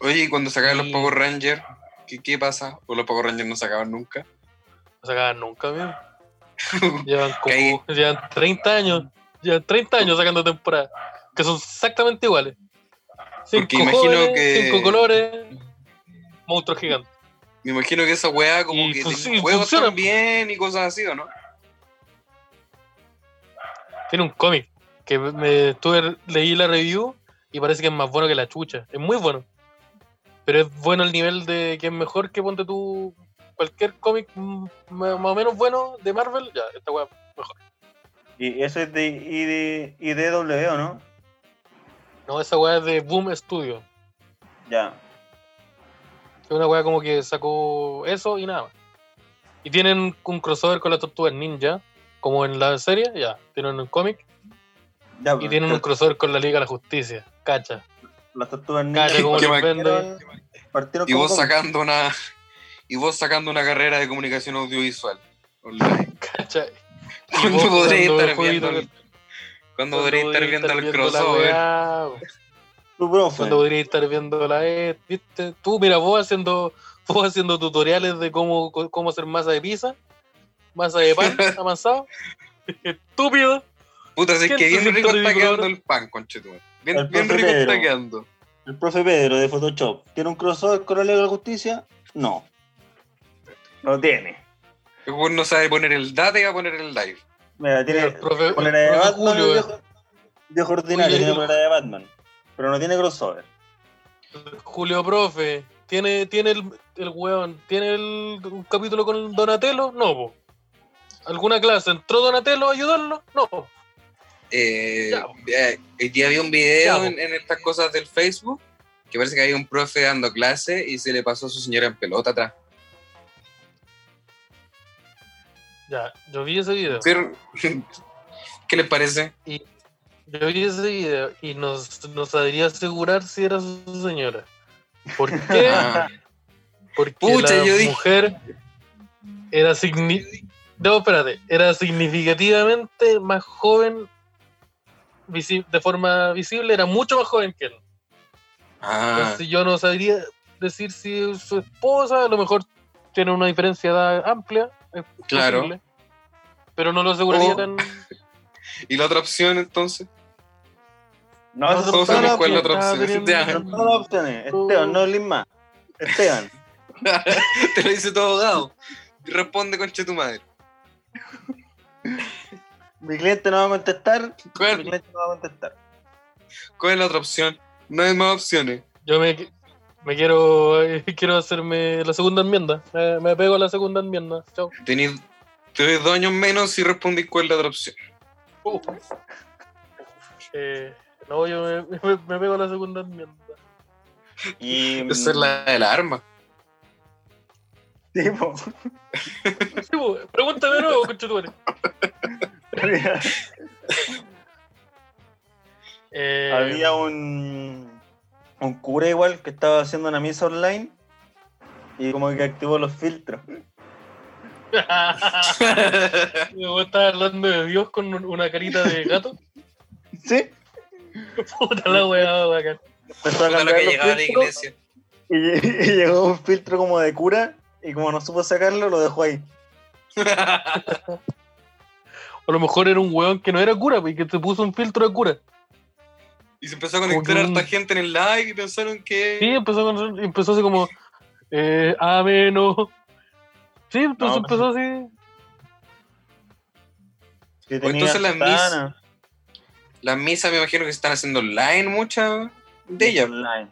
Speaker 1: oye, y cuando sacaban los Power Rangers, ¿qué, qué pasa? ¿O los Power Rangers no sacaban nunca?
Speaker 2: No sacaban nunca, amigo. Llevan como. Llevan 30 años. Llevan 30 años sacando temporadas. Que son exactamente iguales. Cinco
Speaker 1: Porque imagino
Speaker 2: jóvenes,
Speaker 1: que-
Speaker 2: Cinco colores. Monstruos gigantes.
Speaker 1: Me imagino que esa weá como
Speaker 2: Y
Speaker 1: que tiene juegos
Speaker 2: funciona.
Speaker 1: también y cosas así, ¿o no?
Speaker 2: Tiene un cómic que me estuve, leí la review y parece que es más bueno que la chucha. Es muy bueno. Pero es bueno al nivel de que es mejor que ponte tú cualquier cómic más o menos bueno de Marvel. Ya, esta weá.
Speaker 3: Y eso es de ID, IDW, ¿o no?
Speaker 2: No, esa weá es de Boom Studio.
Speaker 3: Ya.
Speaker 2: Es una weá como que sacó eso y nada más. Y tienen un crossover con las tortugas ninja, como en la serie, ya. Tienen un cómic
Speaker 3: ya
Speaker 2: y tienen un crossover con la Liga de la Justicia. Cacha.
Speaker 3: Las tortugas
Speaker 2: Cacha
Speaker 3: ninja
Speaker 2: como
Speaker 1: qué
Speaker 2: les
Speaker 1: bacán.
Speaker 2: vende.
Speaker 3: partieron, partieron
Speaker 1: Y
Speaker 3: como
Speaker 1: vos sacando una y vos sacando una carrera de comunicación audiovisual online.
Speaker 2: Cacha.
Speaker 1: ¿Cuándo podré estar viendo el,
Speaker 2: que-
Speaker 1: ¿cuándo
Speaker 2: Cuando
Speaker 1: podré estar
Speaker 2: podría
Speaker 1: viendo el crossover?
Speaker 3: Tu profe.
Speaker 2: Cuando podría estar viendo la E, ¿viste? Tú, mira, vos haciendo, vos haciendo tutoriales de cómo, cómo hacer masa de pizza, masa de pan amasado. Estúpido.
Speaker 1: Puta, si es
Speaker 2: ¿Quién
Speaker 1: que bien rico está quedando el pan, conchetumare. Bien,
Speaker 3: El
Speaker 1: bien rico está
Speaker 3: Pedro.
Speaker 1: quedando.
Speaker 3: El profe Pedro de Photoshop. ¿Tiene un crossover con la Liga de la Justicia? No. No tiene.
Speaker 1: El no sabe poner el date y va a poner el live.
Speaker 3: Mira, tiene polera de Batman,
Speaker 2: Julio,
Speaker 3: viejo, viejo ordinario, tiene
Speaker 2: el-
Speaker 3: polera de Batman. Pero no tiene crossover.
Speaker 2: Julio Profe, ¿tiene, tiene el, el weón, ¿tiene el, un capítulo con Donatello? No, po. ¿Alguna clase? ¿Entró Donatello a ayudarlo? No.
Speaker 1: Eh,
Speaker 2: Ya.
Speaker 1: eh, vi un video
Speaker 2: Ya.
Speaker 1: en, en estas cosas del Facebook que parece que había un profe dando clase y se le pasó a su señora en pelota atrás.
Speaker 2: Ya, yo vi ese video.
Speaker 1: ¿Vieron? ¿Qué les parece?
Speaker 2: Yo vi ese video y nos, nos sabría asegurar si era su señora. ¿Por qué?
Speaker 1: Ah,
Speaker 2: Porque
Speaker 1: Pucha,
Speaker 2: la
Speaker 1: yo dije-
Speaker 2: mujer era signi no, espérate, era significativamente más joven de forma visible, era mucho más joven que él.
Speaker 1: ah,
Speaker 2: Entonces yo no sabría decir si su esposa, a lo mejor tiene una diferencia de edad amplia, es
Speaker 1: Claro.
Speaker 2: posible, pero no lo aseguraría
Speaker 1: O-
Speaker 2: tan...
Speaker 1: ¿Y la otra opción entonces?
Speaker 3: No,
Speaker 2: No,
Speaker 1: Todos sabemos cuál es la otra opción. Ya.
Speaker 3: Son todas las opciones. Esteban, no Lin más. Esteban.
Speaker 1: Te lo dice todo dado. Responde conche tu madre.
Speaker 3: Mi cliente no va a contestar. Mi
Speaker 1: ¿Cuál,
Speaker 3: cliente no va a contestar.
Speaker 1: cuál es la otra opción? No hay más opciones.
Speaker 2: Yo me, me quiero quiero hacerme la segunda enmienda, me, me pego a la segunda enmienda, chao.
Speaker 1: Tenís te doy dos años menos si respondís cuál es la otra opción.
Speaker 2: Uh. Eh, no, yo me, me- me pego a la segunda enmienda.
Speaker 3: Y.
Speaker 1: Esa es la de la arma.
Speaker 3: Tipo,
Speaker 2: Sí, pues, pregúntame de nuevo, conchetumare. Eh,
Speaker 3: había un. Un cura igual que estaba haciendo una misa online. Y como que activó los filtros.
Speaker 2: Vos estás hablando de Dios con un- una carita de gato.
Speaker 3: ¿Sí?
Speaker 2: Puta la weá, bacán.
Speaker 3: Empezó a cambiar
Speaker 1: que
Speaker 3: los
Speaker 1: llegaba a la iglesia.
Speaker 3: y, y llegó un filtro como de cura. Y como no supo sacarlo, lo dejó ahí.
Speaker 2: A lo mejor era un weón que no era cura, y que te puso un filtro de cura.
Speaker 1: Y se empezó a conectar
Speaker 2: que
Speaker 1: harta
Speaker 2: un-
Speaker 1: gente en el live y pensaron que.
Speaker 2: Sí, empezó, con, empezó así como, eh, ameno. Sí, entonces
Speaker 3: No,
Speaker 2: empezó así.
Speaker 3: Que
Speaker 1: O
Speaker 3: tenía
Speaker 1: entonces las
Speaker 3: Santana,
Speaker 1: Las misas me imagino que se están haciendo online muchas de ellas.
Speaker 3: Online.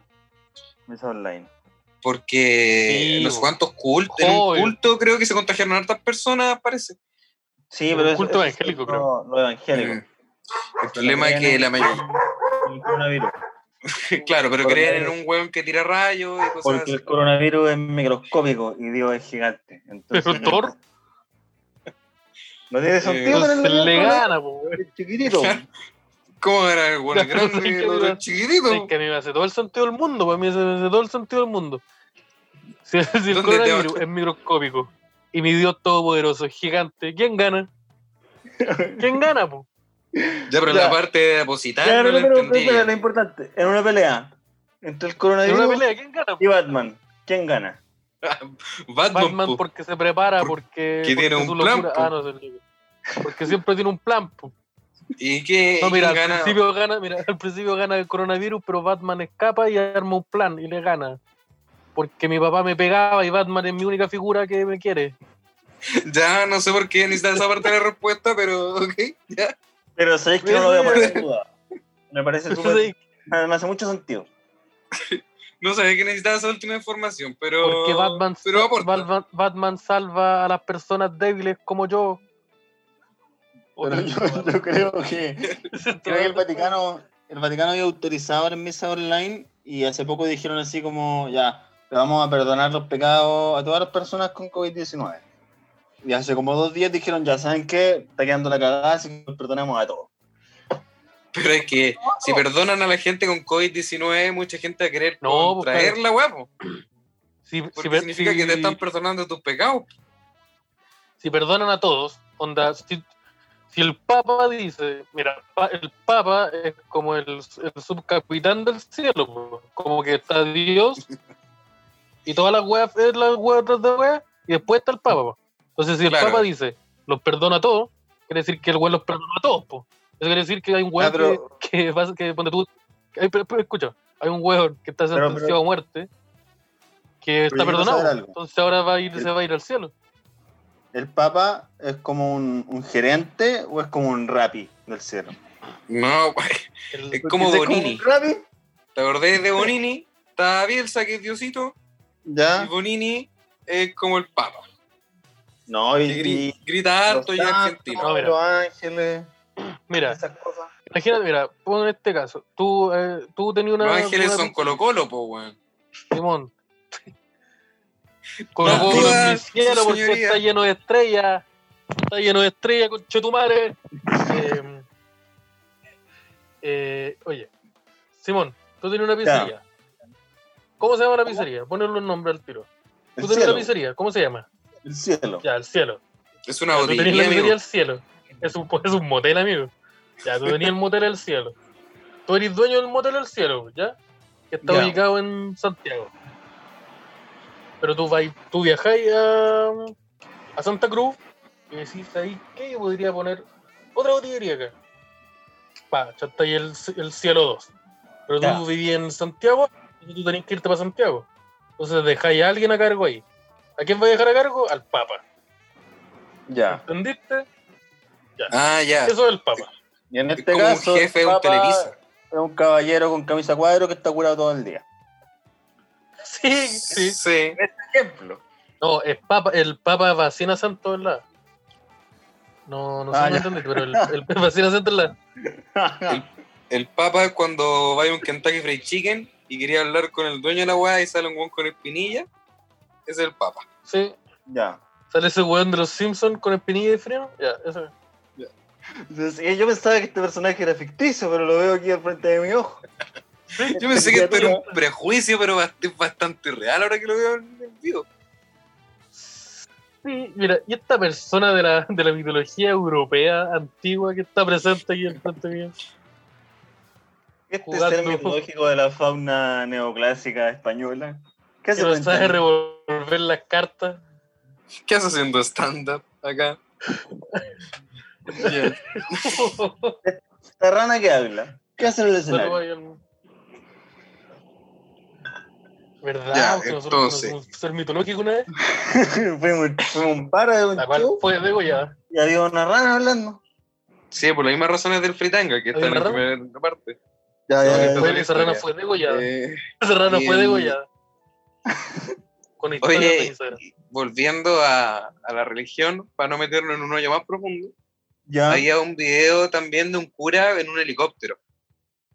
Speaker 3: Misa online.
Speaker 1: Porque
Speaker 2: Sí,
Speaker 1: no sé cuántos cultos. En un culto creo que se contagiaron hartas personas, parece.
Speaker 3: Sí,
Speaker 2: Un
Speaker 3: pero eso-
Speaker 2: culto evangélico,
Speaker 3: es
Speaker 2: creo.
Speaker 3: Lo, lo evangélico.
Speaker 1: Mm. El problema es que la mayoría.
Speaker 3: El coronavirus.
Speaker 1: Claro, pero creen en un hueón que tira rayos y cosas
Speaker 3: Porque
Speaker 1: así.
Speaker 3: el coronavirus es microscópico y Dios es gigante. Entonces,
Speaker 2: Pero Thor
Speaker 3: no tiene sentido
Speaker 2: entonces
Speaker 3: tenerlo
Speaker 2: le gana, po, weón.
Speaker 3: Es chiquitito.
Speaker 1: ¿Cómo era el hueón grande y el otro chiquitito?
Speaker 2: Es que a mí me hace todo el sentido del mundo, para mí me hace, todo el sentido del mundo. Si, el
Speaker 1: ¿Dónde te
Speaker 2: coronavirus es microscópico y mi Dios todopoderoso es gigante, ¿quién gana? ¿Quién gana, po?
Speaker 1: Ya, pero
Speaker 3: Ya.
Speaker 1: la parte de depositar
Speaker 3: Claro,
Speaker 1: no
Speaker 3: no,
Speaker 1: la
Speaker 3: pero, pero,
Speaker 1: entendí.
Speaker 3: pero lo importante, en una pelea entre el
Speaker 2: En
Speaker 3: coronavirus
Speaker 2: una pelea, ¿quién gana?
Speaker 3: y Batman, ¿quién gana?
Speaker 1: Batman,
Speaker 2: Batman
Speaker 1: po.
Speaker 2: porque se prepara,
Speaker 1: Por-
Speaker 2: porque,
Speaker 1: que tiene
Speaker 2: porque
Speaker 1: un plan,
Speaker 2: locura-
Speaker 1: po.
Speaker 2: Ah, no sé. Porque siempre tiene un plan, po.
Speaker 1: ¿Y qué?
Speaker 2: No, mira, al
Speaker 1: gana?
Speaker 2: principio gana, mira, al principio gana el coronavirus, pero Batman escapa y arma un plan y le gana. Porque mi papá me pegaba y Batman es mi única figura que me quiere.
Speaker 1: Ya, no sé por qué necesitas esa parte de la respuesta, pero ok, ya.
Speaker 3: Pero sabéis que no lo voy a poner en duda. Me parece súper.
Speaker 2: Sí,
Speaker 3: Me hace mucho sentido.
Speaker 1: No sabía que necesitaba esa última información, pero.
Speaker 2: Porque Batman,
Speaker 1: Pero.
Speaker 2: Batman, Batman salva a las personas débiles como yo.
Speaker 3: Pero yo, yo creo que, creo que el Vaticano, el Vaticano había autorizado las misas online y hace poco dijeron así como ya, le vamos a perdonar los pecados a todas las personas con COVID-19. Y hace como dos días dijeron, ya saben qué, está quedando la cagada, así que perdonamos a todos.
Speaker 1: Pero es que si perdonan a la gente con COVID-19, mucha gente va a querer
Speaker 2: No, pues,
Speaker 1: traer
Speaker 2: claro.
Speaker 1: la huevo.
Speaker 2: Si,
Speaker 1: Porque
Speaker 2: si per-
Speaker 1: significa
Speaker 2: si-
Speaker 1: que te están perdonando tus pecados.
Speaker 2: si perdonan a todos, onda, si, si el Papa dice, mira, el Papa es como el, el subcapitán del cielo, como que está Dios y todas las weas es las weas de weas, y después está el Papa. Entonces, si el
Speaker 1: Claro.
Speaker 2: Papa dice, los perdona a todos, quiere decir que el weón los perdona a todos, po. Eso quiere decir que hay un weón
Speaker 3: Ah,
Speaker 2: que, que, pasa- que ponte tú, ay, pero- pero escucha, hay un weón que está sentenciado
Speaker 3: pero-
Speaker 2: a muerte, que está perdonado, entonces ahora va a ir, se va a ir al cielo.
Speaker 3: ¿El Papa es como un, un gerente o es como un rapi del cielo?
Speaker 1: No, güey.
Speaker 2: El-
Speaker 1: Es como Bonini.
Speaker 3: un rapi,
Speaker 1: ¿Te acordás de Bonini? Está Bielsa, que es Diosito. Y
Speaker 3: ya.
Speaker 1: Bonini es como el Papa.
Speaker 3: No, y, y
Speaker 1: grita harto y argentino.
Speaker 2: No,
Speaker 3: los ángeles,
Speaker 2: Mira,
Speaker 3: esas cosas.
Speaker 2: imagínate, mira, pon en este caso, tú, eh, tú tenías una.
Speaker 1: Los ángeles
Speaker 2: una-
Speaker 1: son Colo Colo, po, weón.
Speaker 2: Simón. Colo Colo en mi
Speaker 1: dudas,
Speaker 2: cielo porque
Speaker 1: señoría.
Speaker 2: está lleno de estrellas. Está lleno de estrellas, con Chetumare. Eh, eh, oye, Simón, tú tienes una pizzería. ¿Cómo se llama la pizzería? Ponerle un nombre al tiro.
Speaker 3: El
Speaker 2: Tú tienes
Speaker 3: cielo,
Speaker 2: una pizzería, ¿cómo se llama?
Speaker 3: El cielo.
Speaker 2: Ya, el cielo.
Speaker 1: Es una
Speaker 2: Ya, tú tenés la cielo. Es un, es un motel, amigo. Ya, tú tenías el motel al cielo. Tú eres dueño del motel al cielo, ¿ya? Que está
Speaker 3: Ya.
Speaker 2: ubicado en Santiago. Pero tú, vais, tú viajáis a, a Santa Cruz y decís ahí, ¿qué yo podría poner? Otra botillería acá. Pa, ya está ahí el, el cielo 2. Pero tú
Speaker 3: Ya.
Speaker 2: vivías en Santiago y tú tenés que irte para Santiago. Entonces dejáis a alguien a cargo ahí. ¿A quién va a dejar a cargo? Al Papa.
Speaker 3: Ya.
Speaker 2: ¿Entendiste?
Speaker 1: Ah, ya.
Speaker 2: Eso es el Papa.
Speaker 3: Y en
Speaker 1: Es
Speaker 3: este
Speaker 1: como un jefe de
Speaker 3: el
Speaker 1: un
Speaker 3: Papa
Speaker 1: Televisa.
Speaker 3: Es un caballero con camisa cuadro que está curado todo el día.
Speaker 2: Sí, sí.
Speaker 1: Sí.
Speaker 3: Ejemplo.
Speaker 2: No, es papa, el Papa vacina santo en la. No, no sé
Speaker 3: Ah,
Speaker 2: si me
Speaker 3: ya.
Speaker 2: entendiste, pero el, el vacina santo en la.
Speaker 1: El Papa es cuando va a un Kentucky Fried Chicken y quería hablar con el dueño de la weá y sale un weón con espinilla. Ese es el Papa.
Speaker 2: Sí.
Speaker 3: ya.
Speaker 2: Sale ese weón de los Simpsons con espinilla y freno. Ya, eso es.
Speaker 3: Eh, yo pensaba que este personaje era ficticio, pero lo veo aquí al frente de mi ojo.
Speaker 1: Yo pensé que esto era un prejuicio, pero es bastante real ahora que lo veo en el video.
Speaker 2: Sí, mira, y esta persona de la, de la mitología europea antigua que está presente aquí al frente mío.
Speaker 3: Este
Speaker 2: Jugando.
Speaker 3: ser mitológico de la fauna neoclásica española. ¿Qué
Speaker 2: Que
Speaker 3: hace
Speaker 2: no
Speaker 3: frente a
Speaker 2: sabe
Speaker 3: mí?
Speaker 2: revolver las cartas.
Speaker 1: ¿Qué haces haciendo stand-up acá?
Speaker 3: Esta rana que habla. ¿Qué hace en el escenario?
Speaker 2: ¿Verdad?
Speaker 1: Ya,
Speaker 2: Porque nosotros
Speaker 1: entonces.
Speaker 2: un ser mitológico una vez.
Speaker 3: fuimos, fuimos un bar de un
Speaker 2: La cual
Speaker 3: show
Speaker 2: fue degollada.
Speaker 3: y había una rana hablando.
Speaker 1: Sí, por las mismas razones del Fritanga, que está en la
Speaker 2: ¿Había
Speaker 1: primera parte.
Speaker 3: Ya,
Speaker 1: ya,
Speaker 3: ya,
Speaker 1: ya.
Speaker 3: ya.
Speaker 2: Esa rana fue degollada.
Speaker 1: Eh,
Speaker 2: Esa rana fue degollada. Con
Speaker 1: Oye,
Speaker 2: de Instagram.
Speaker 1: volviendo a, a la religión, para no meternos en un hoyo más profundo,
Speaker 3: Ya.
Speaker 1: había un video también de un cura en un helicóptero,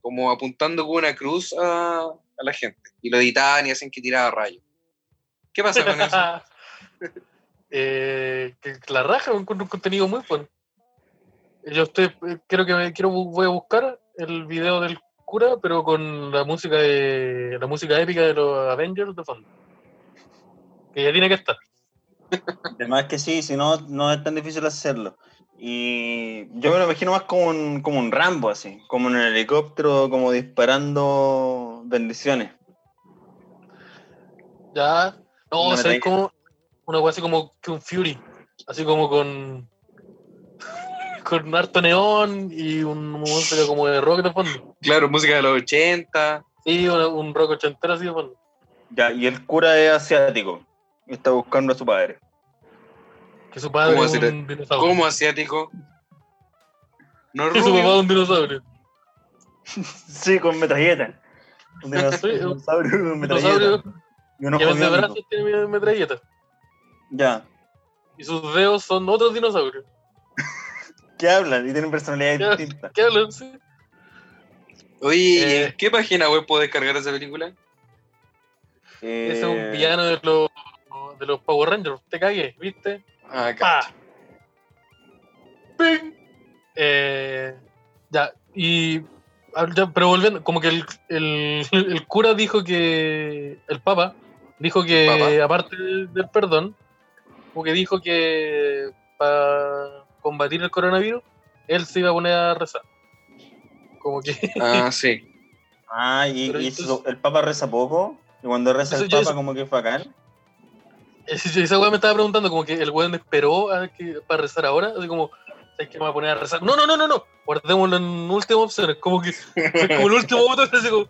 Speaker 1: como apuntando con una cruz a, a la gente. Y lo editaban y hacen que tiraba rayos. ¿Qué pasa con eso?
Speaker 2: eh, la raja encuentro un contenido muy bueno. Yo estoy, eh, creo que me, quiero voy a buscar el video del cura, pero con la música de la música épica de los Avengers de fondo. Que ya tiene que estar.
Speaker 3: Además que sí, si no, no es tan difícil hacerlo. Y yo me lo imagino más como un, como un Rambo, así, como en el helicóptero, como disparando bendiciones.
Speaker 2: Ya. No, o sea, es como una cosa así como que un Fury. Así como con. Con harto neón y un música como de rock de fondo.
Speaker 1: Claro, música de los 80.
Speaker 2: Sí, un rock ochentero así de fondo.
Speaker 3: Ya, y el cura es asiático. y Está buscando a su padre.
Speaker 2: Que su padre
Speaker 1: ¿Cómo
Speaker 2: es un dinosaurio.
Speaker 1: ¿Cómo asiático? No
Speaker 2: Que su papá es un dinosaurio.
Speaker 3: Sí, con metralleta. Un dinosaurio con
Speaker 2: Un
Speaker 3: metralleta.
Speaker 2: dinosaurio
Speaker 3: Y unos
Speaker 2: que brazos tiene metralletas.
Speaker 3: Ya.
Speaker 2: Y sus dedos son otros dinosaurios.
Speaker 3: ¿Qué hablan? Y tienen personalidades
Speaker 2: Ya.
Speaker 3: distintas.
Speaker 2: ¿Qué hablan? Sí.
Speaker 1: Oye, ¿y
Speaker 2: Eh.
Speaker 1: ¿en qué página web puedo descargar esa película?
Speaker 2: Ese es
Speaker 3: Eh,
Speaker 2: un villano de los, de los Power Rangers. Te cagué, ¿viste?
Speaker 1: Ah, acá.
Speaker 2: ¡Pa! ¡Ping! Eh, ya, y. ya, pero volviendo, como que el, el, el cura dijo que. El Papa dijo que,
Speaker 1: Papa.
Speaker 2: aparte del perdón, como que dijo que para combatir el coronavirus, él se iba a poner a rezar. Como que.
Speaker 1: Ah, sí.
Speaker 3: Ah, y,
Speaker 2: Pero
Speaker 3: y
Speaker 2: entonces-
Speaker 3: eso- el Papa reza poco. Y cuando reza el Papa,
Speaker 2: eso-
Speaker 3: como que es bacán.
Speaker 2: Ese- Esa weá me estaba preguntando, como que el weón esperó a que, para rezar ahora, así como, ¿sabes que me voy a poner a rezar? No, no, no, no, no, guardémoslo en última opción, como que, es como el último voto, así como,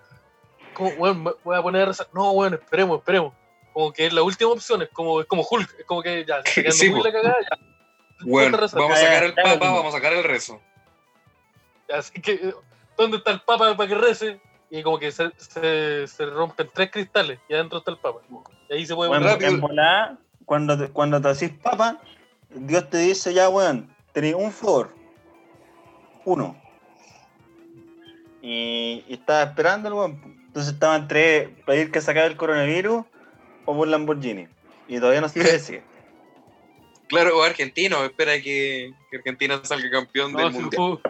Speaker 2: como, weón, me voy a poner a rezar. No, weón, esperemos, esperemos. Como que es la última opción, es como, es como Hulk, es como que ya, se quedando
Speaker 1: Sí,
Speaker 2: muy la cagada, ya.
Speaker 1: Bueno, vamos a sacar el papa, vamos a sacar el rezo.
Speaker 2: Así que, ¿dónde está el Papa para que rece? Y como que se, se, se rompen tres cristales y adentro está el Papa. Y ahí se puede
Speaker 3: Bueno,
Speaker 2: poner
Speaker 1: rápido.
Speaker 3: en volada, cuando te, cuando te decís Papa, Dios te dice ya, weón, tenés un favor. Uno. Y, y estaba esperando el weón. Entonces estaba entre pedir que sacara el coronavirus o por Lamborghini. Y todavía no se decide.
Speaker 1: Claro, o argentino, espera que, que Argentina salga campeón
Speaker 2: No,
Speaker 1: del
Speaker 2: sí,
Speaker 1: mundial.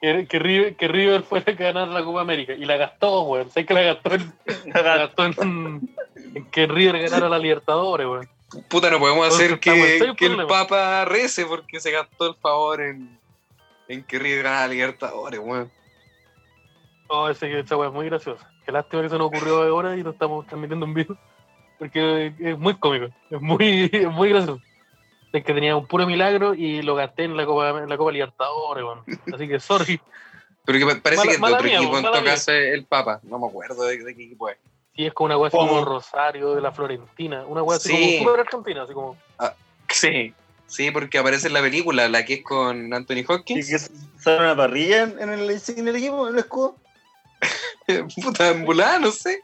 Speaker 2: que, que, River, que River fuera a ganar la Copa América. Y la gastó, weón. Sé que la gastó en, la gastó en, en que River ganara la Libertadores, weón.
Speaker 1: Puta, no podemos
Speaker 2: Entonces
Speaker 1: hacer que, que el papa rece porque se gastó el favor en, en que River ganara la Libertadores, weón.
Speaker 2: No, ese, esa weón es muy graciosa. Qué lástima que se nos ocurrió ahora y lo estamos transmitiendo en vivo. Porque es muy cómico. Es muy, es muy gracioso. Es que tenía un puro milagro y lo gasté en la Copa, en la Copa Libertadores, weón. Así que, sorry.
Speaker 1: Pero que pa- parece
Speaker 2: Mala-
Speaker 1: que es de
Speaker 2: mala
Speaker 1: otro
Speaker 2: mía,
Speaker 1: equipo, en todo
Speaker 2: mía.
Speaker 1: caso es el papa. No me acuerdo de, de qué equipo es.
Speaker 2: Sí, es como una weá así como. Rosario de la Florentina. Una weá así
Speaker 1: Sí.
Speaker 2: como súper argentina, así como.
Speaker 1: Sí. Sí, porque aparece en la película, la que es con Anthony
Speaker 3: ¿Y
Speaker 1: Hopkins.
Speaker 3: que sale una parrilla en, en el insignia del equipo, en el escudo?
Speaker 1: Puta, en volada, no sé.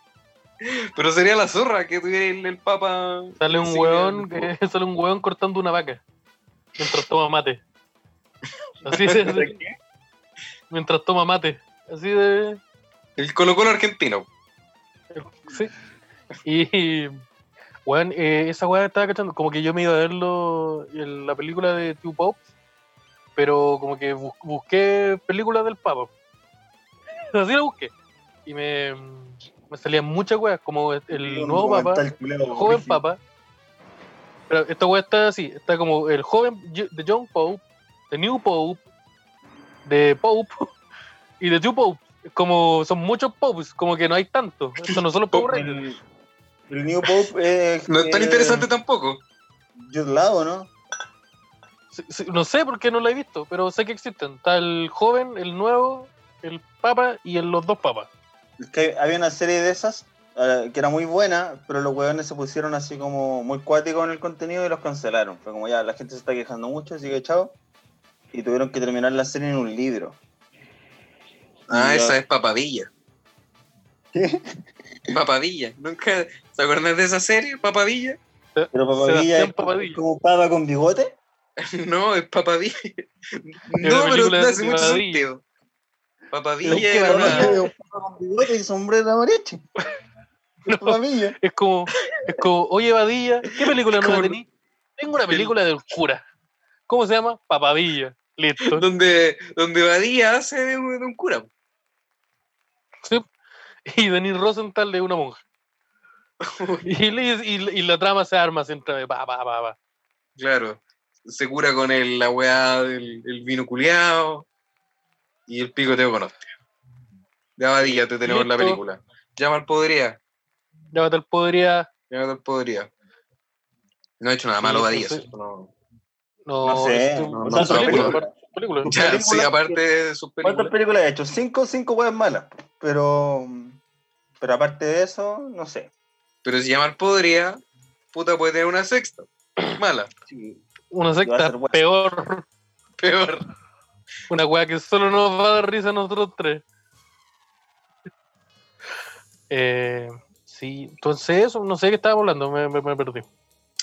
Speaker 1: Pero sería la zorra que tuviera el, el papa.
Speaker 2: Sale un que, sale un weón cortando una vaca. Mientras toma mate. Así de, de- mientras toma mate. Así de.
Speaker 1: El Colo Colo argentino.
Speaker 2: Sí. Y. Weón, eh, esa weá estaba cachando. Como que yo me iba a verlo en la película de Two Popes. Pero como que bus- busqué películas del Papa. Así la busqué. Y me, me salían muchas weas, como el nuevo Papa. el joven papa. Pero esta weá está así, está como el joven Yo- de John Pope, de New Pope, de Pope y de Two Pope. Como son muchos popes, como que no hay tanto. Esto no solo Pope.
Speaker 3: El, el New Pope es.
Speaker 1: No es tan
Speaker 3: eh,
Speaker 1: interesante tampoco.
Speaker 3: Jude Law, ¿no?
Speaker 2: Sí, sí, No sé por qué no lo he visto, pero sé que existen. Está el joven, el nuevo, el papa y el, los dos papas.
Speaker 3: Es que había una serie de esas eh, que era muy buena, pero los hueones se pusieron así como muy cuáticos en el contenido y los cancelaron. Fue como ya, la gente se está quejando mucho, así que chao. Y tuvieron que terminar la serie en un libro.
Speaker 1: Ah, esa es Papadilla.
Speaker 3: ¿Qué?
Speaker 1: Papadilla. ¿Nunca se acuerdan de esa serie? Papadilla.
Speaker 3: Pero Papadilla es
Speaker 2: Papadilla.
Speaker 3: como papa con bigote.
Speaker 1: No, es Papadilla.
Speaker 2: la
Speaker 1: No, pero no hace mucho
Speaker 2: Papadilla.
Speaker 1: sentido.
Speaker 2: Qué
Speaker 1: era una-
Speaker 3: con sombrero de mariachi.
Speaker 2: No.
Speaker 3: Papadilla.
Speaker 2: Es como, es como, oye, Badilla, ¿qué película nueva tenés? Tengo una película del cura. ¿Cómo se llama? Papadilla. Listo.
Speaker 1: donde, donde Badía hace de un, de un cura.
Speaker 2: Sí. Y Denis Rosenthal es una monja. Y, le- y, y la trama se arma siempre de pa, pa, pa, pa.
Speaker 1: Claro. Se cura con el, la weá del el vino culiao y el picoteo con hostia. De Badía te tenemos en la película. Llama al podría.
Speaker 2: Llámate al podría.
Speaker 1: Llama al podría. No ha hecho nada malo
Speaker 2: sí.
Speaker 1: ¿cierto? No.
Speaker 2: No,
Speaker 3: No sé,
Speaker 1: no,
Speaker 2: es
Speaker 1: no,
Speaker 2: una película,
Speaker 1: película.
Speaker 2: aparte- película.
Speaker 1: Ya, sí,
Speaker 3: películas
Speaker 1: aparte de sus
Speaker 3: ¿Cuántas
Speaker 1: películas.
Speaker 3: películas he hecho? Cinco, cinco weas malas. Pero. Pero aparte de eso, no sé.
Speaker 1: Pero si llama al podría, puta puede tener una sexta. Mala.
Speaker 2: Una
Speaker 3: Va a
Speaker 2: secta
Speaker 3: ser buena.
Speaker 2: peor.
Speaker 1: Peor.
Speaker 2: Una weá que solo nos va a dar risa a nosotros tres. Eh, sí, entonces eso, no sé de qué estábamos hablando, me, me- me perdí.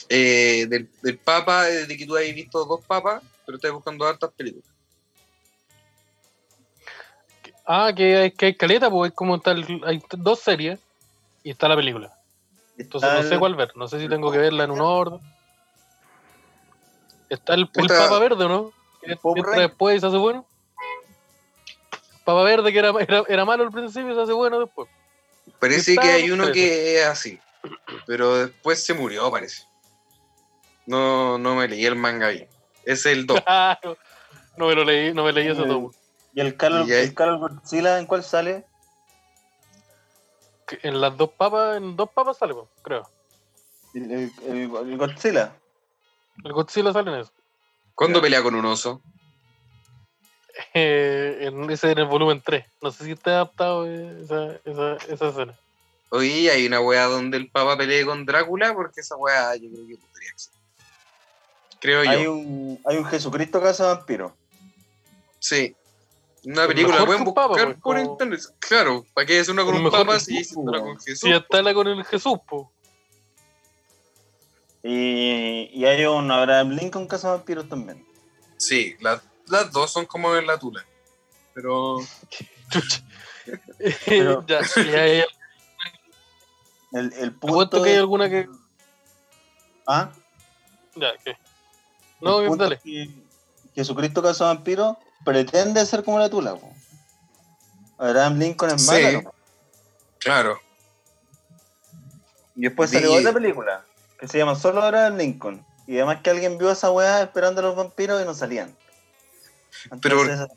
Speaker 1: Eh, del, del Papa, eh, de que tú hayas visto dos papas, pero estás buscando hartas películas.
Speaker 2: Ah, que hay, que hay caleta, pues hay como tal, hay dos series y está la película. Entonces no sé cuál ver, no sé si tengo que verla en un orden. Está el, el. Papa Verde, ¿o ¿no? Después se hace bueno. Papa Verde que era, era, era malo al principio y se hace bueno después.
Speaker 1: Parece que hay uno que es así, pero después se murió, parece. No, no me leí el manga bien. Es el 2.
Speaker 2: Claro. No me lo leí, no me leí ese tomo.
Speaker 3: ¿Y el
Speaker 1: Y ahí-
Speaker 3: el Carol Godzilla en cuál sale?
Speaker 2: En las dos papas, en dos papas sale, pues, creo.
Speaker 3: El- el- el Godzilla.
Speaker 2: El Godzilla sale en eso.
Speaker 1: ¿Cuándo pelea con un oso?
Speaker 2: Eh, en ese en el volumen 3. No sé si está adaptado eh, esa, esa, esa escena.
Speaker 1: Oye, hay una weá donde el Papa pelee con Drácula, porque esa weá yo creo que podría existir. Creo yo.
Speaker 3: Hay un, hay un Jesucristo Casa Vampiro.
Speaker 1: Sí. Una película,
Speaker 2: mejor
Speaker 1: pueden buscar
Speaker 2: papa, pues,
Speaker 1: por
Speaker 2: como-
Speaker 1: internet. Claro, ¿para qué es una con un papa si
Speaker 3: Jesús,
Speaker 1: hiciste una con. Jesús?
Speaker 2: Si ya está la con el Jesús, pues.
Speaker 3: Y, y hay un Abraham Lincoln Casa Vampiros también.
Speaker 1: Sí, las, las dos son como en la tula. Pero
Speaker 2: Chucha.
Speaker 3: Pero-
Speaker 2: ya, ya, ya.
Speaker 3: El, el punto
Speaker 2: que hay alguna que.
Speaker 3: ¿Ah?
Speaker 2: Ya, ¿qué? No,
Speaker 3: El
Speaker 2: bien,
Speaker 3: punto
Speaker 2: dale.
Speaker 3: que Jesucristo Casa Vampiro pretende ser como la tula. po. Abraham Lincoln es
Speaker 1: Sí.
Speaker 3: mala. ¿no?
Speaker 1: claro,
Speaker 3: Y después salió otra película que se llama Solo Abraham Lincoln. Y además que alguien vio a esa weá esperando a los vampiros y no salían.
Speaker 1: Pero-
Speaker 3: Entonces,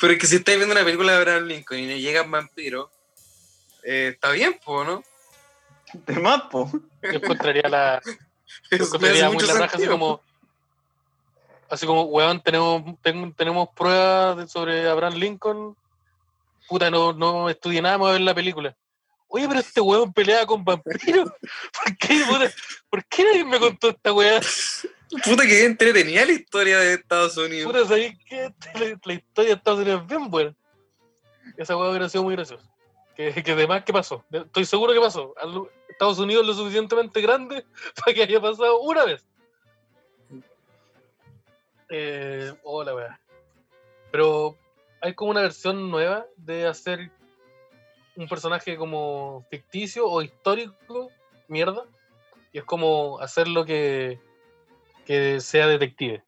Speaker 1: pero es que si estáis viendo una película de Abraham Lincoln y no llegan vampiros, eh, está bien, po, ¿no?
Speaker 3: de más, po.
Speaker 2: Yo encontraría la. yo encontraría muy la raja, así como. Así como, weón, tenemos, ten- tenemos pruebas de- sobre Abraham Lincoln. Puta, no, no estudié nada, más a ver la película. Oye, pero este weón peleaba con vampiros. ¿Por qué, puta? ¿Por qué nadie me contó esta weá?
Speaker 1: Puta que entretenía la historia de Estados Unidos.
Speaker 2: Puta, ¿sabéis que la, la historia de Estados Unidos es bien buena? Esa weá hubiera sido muy graciosa. Que, que además, ¿qué pasó? Estoy seguro que pasó. Estados Unidos es lo suficientemente grande para que haya pasado una vez. Eh, hola, weá. Pero hay como una versión nueva de hacer un personaje como ficticio o histórico, mierda. Y es como hacerlo que, que sea detective.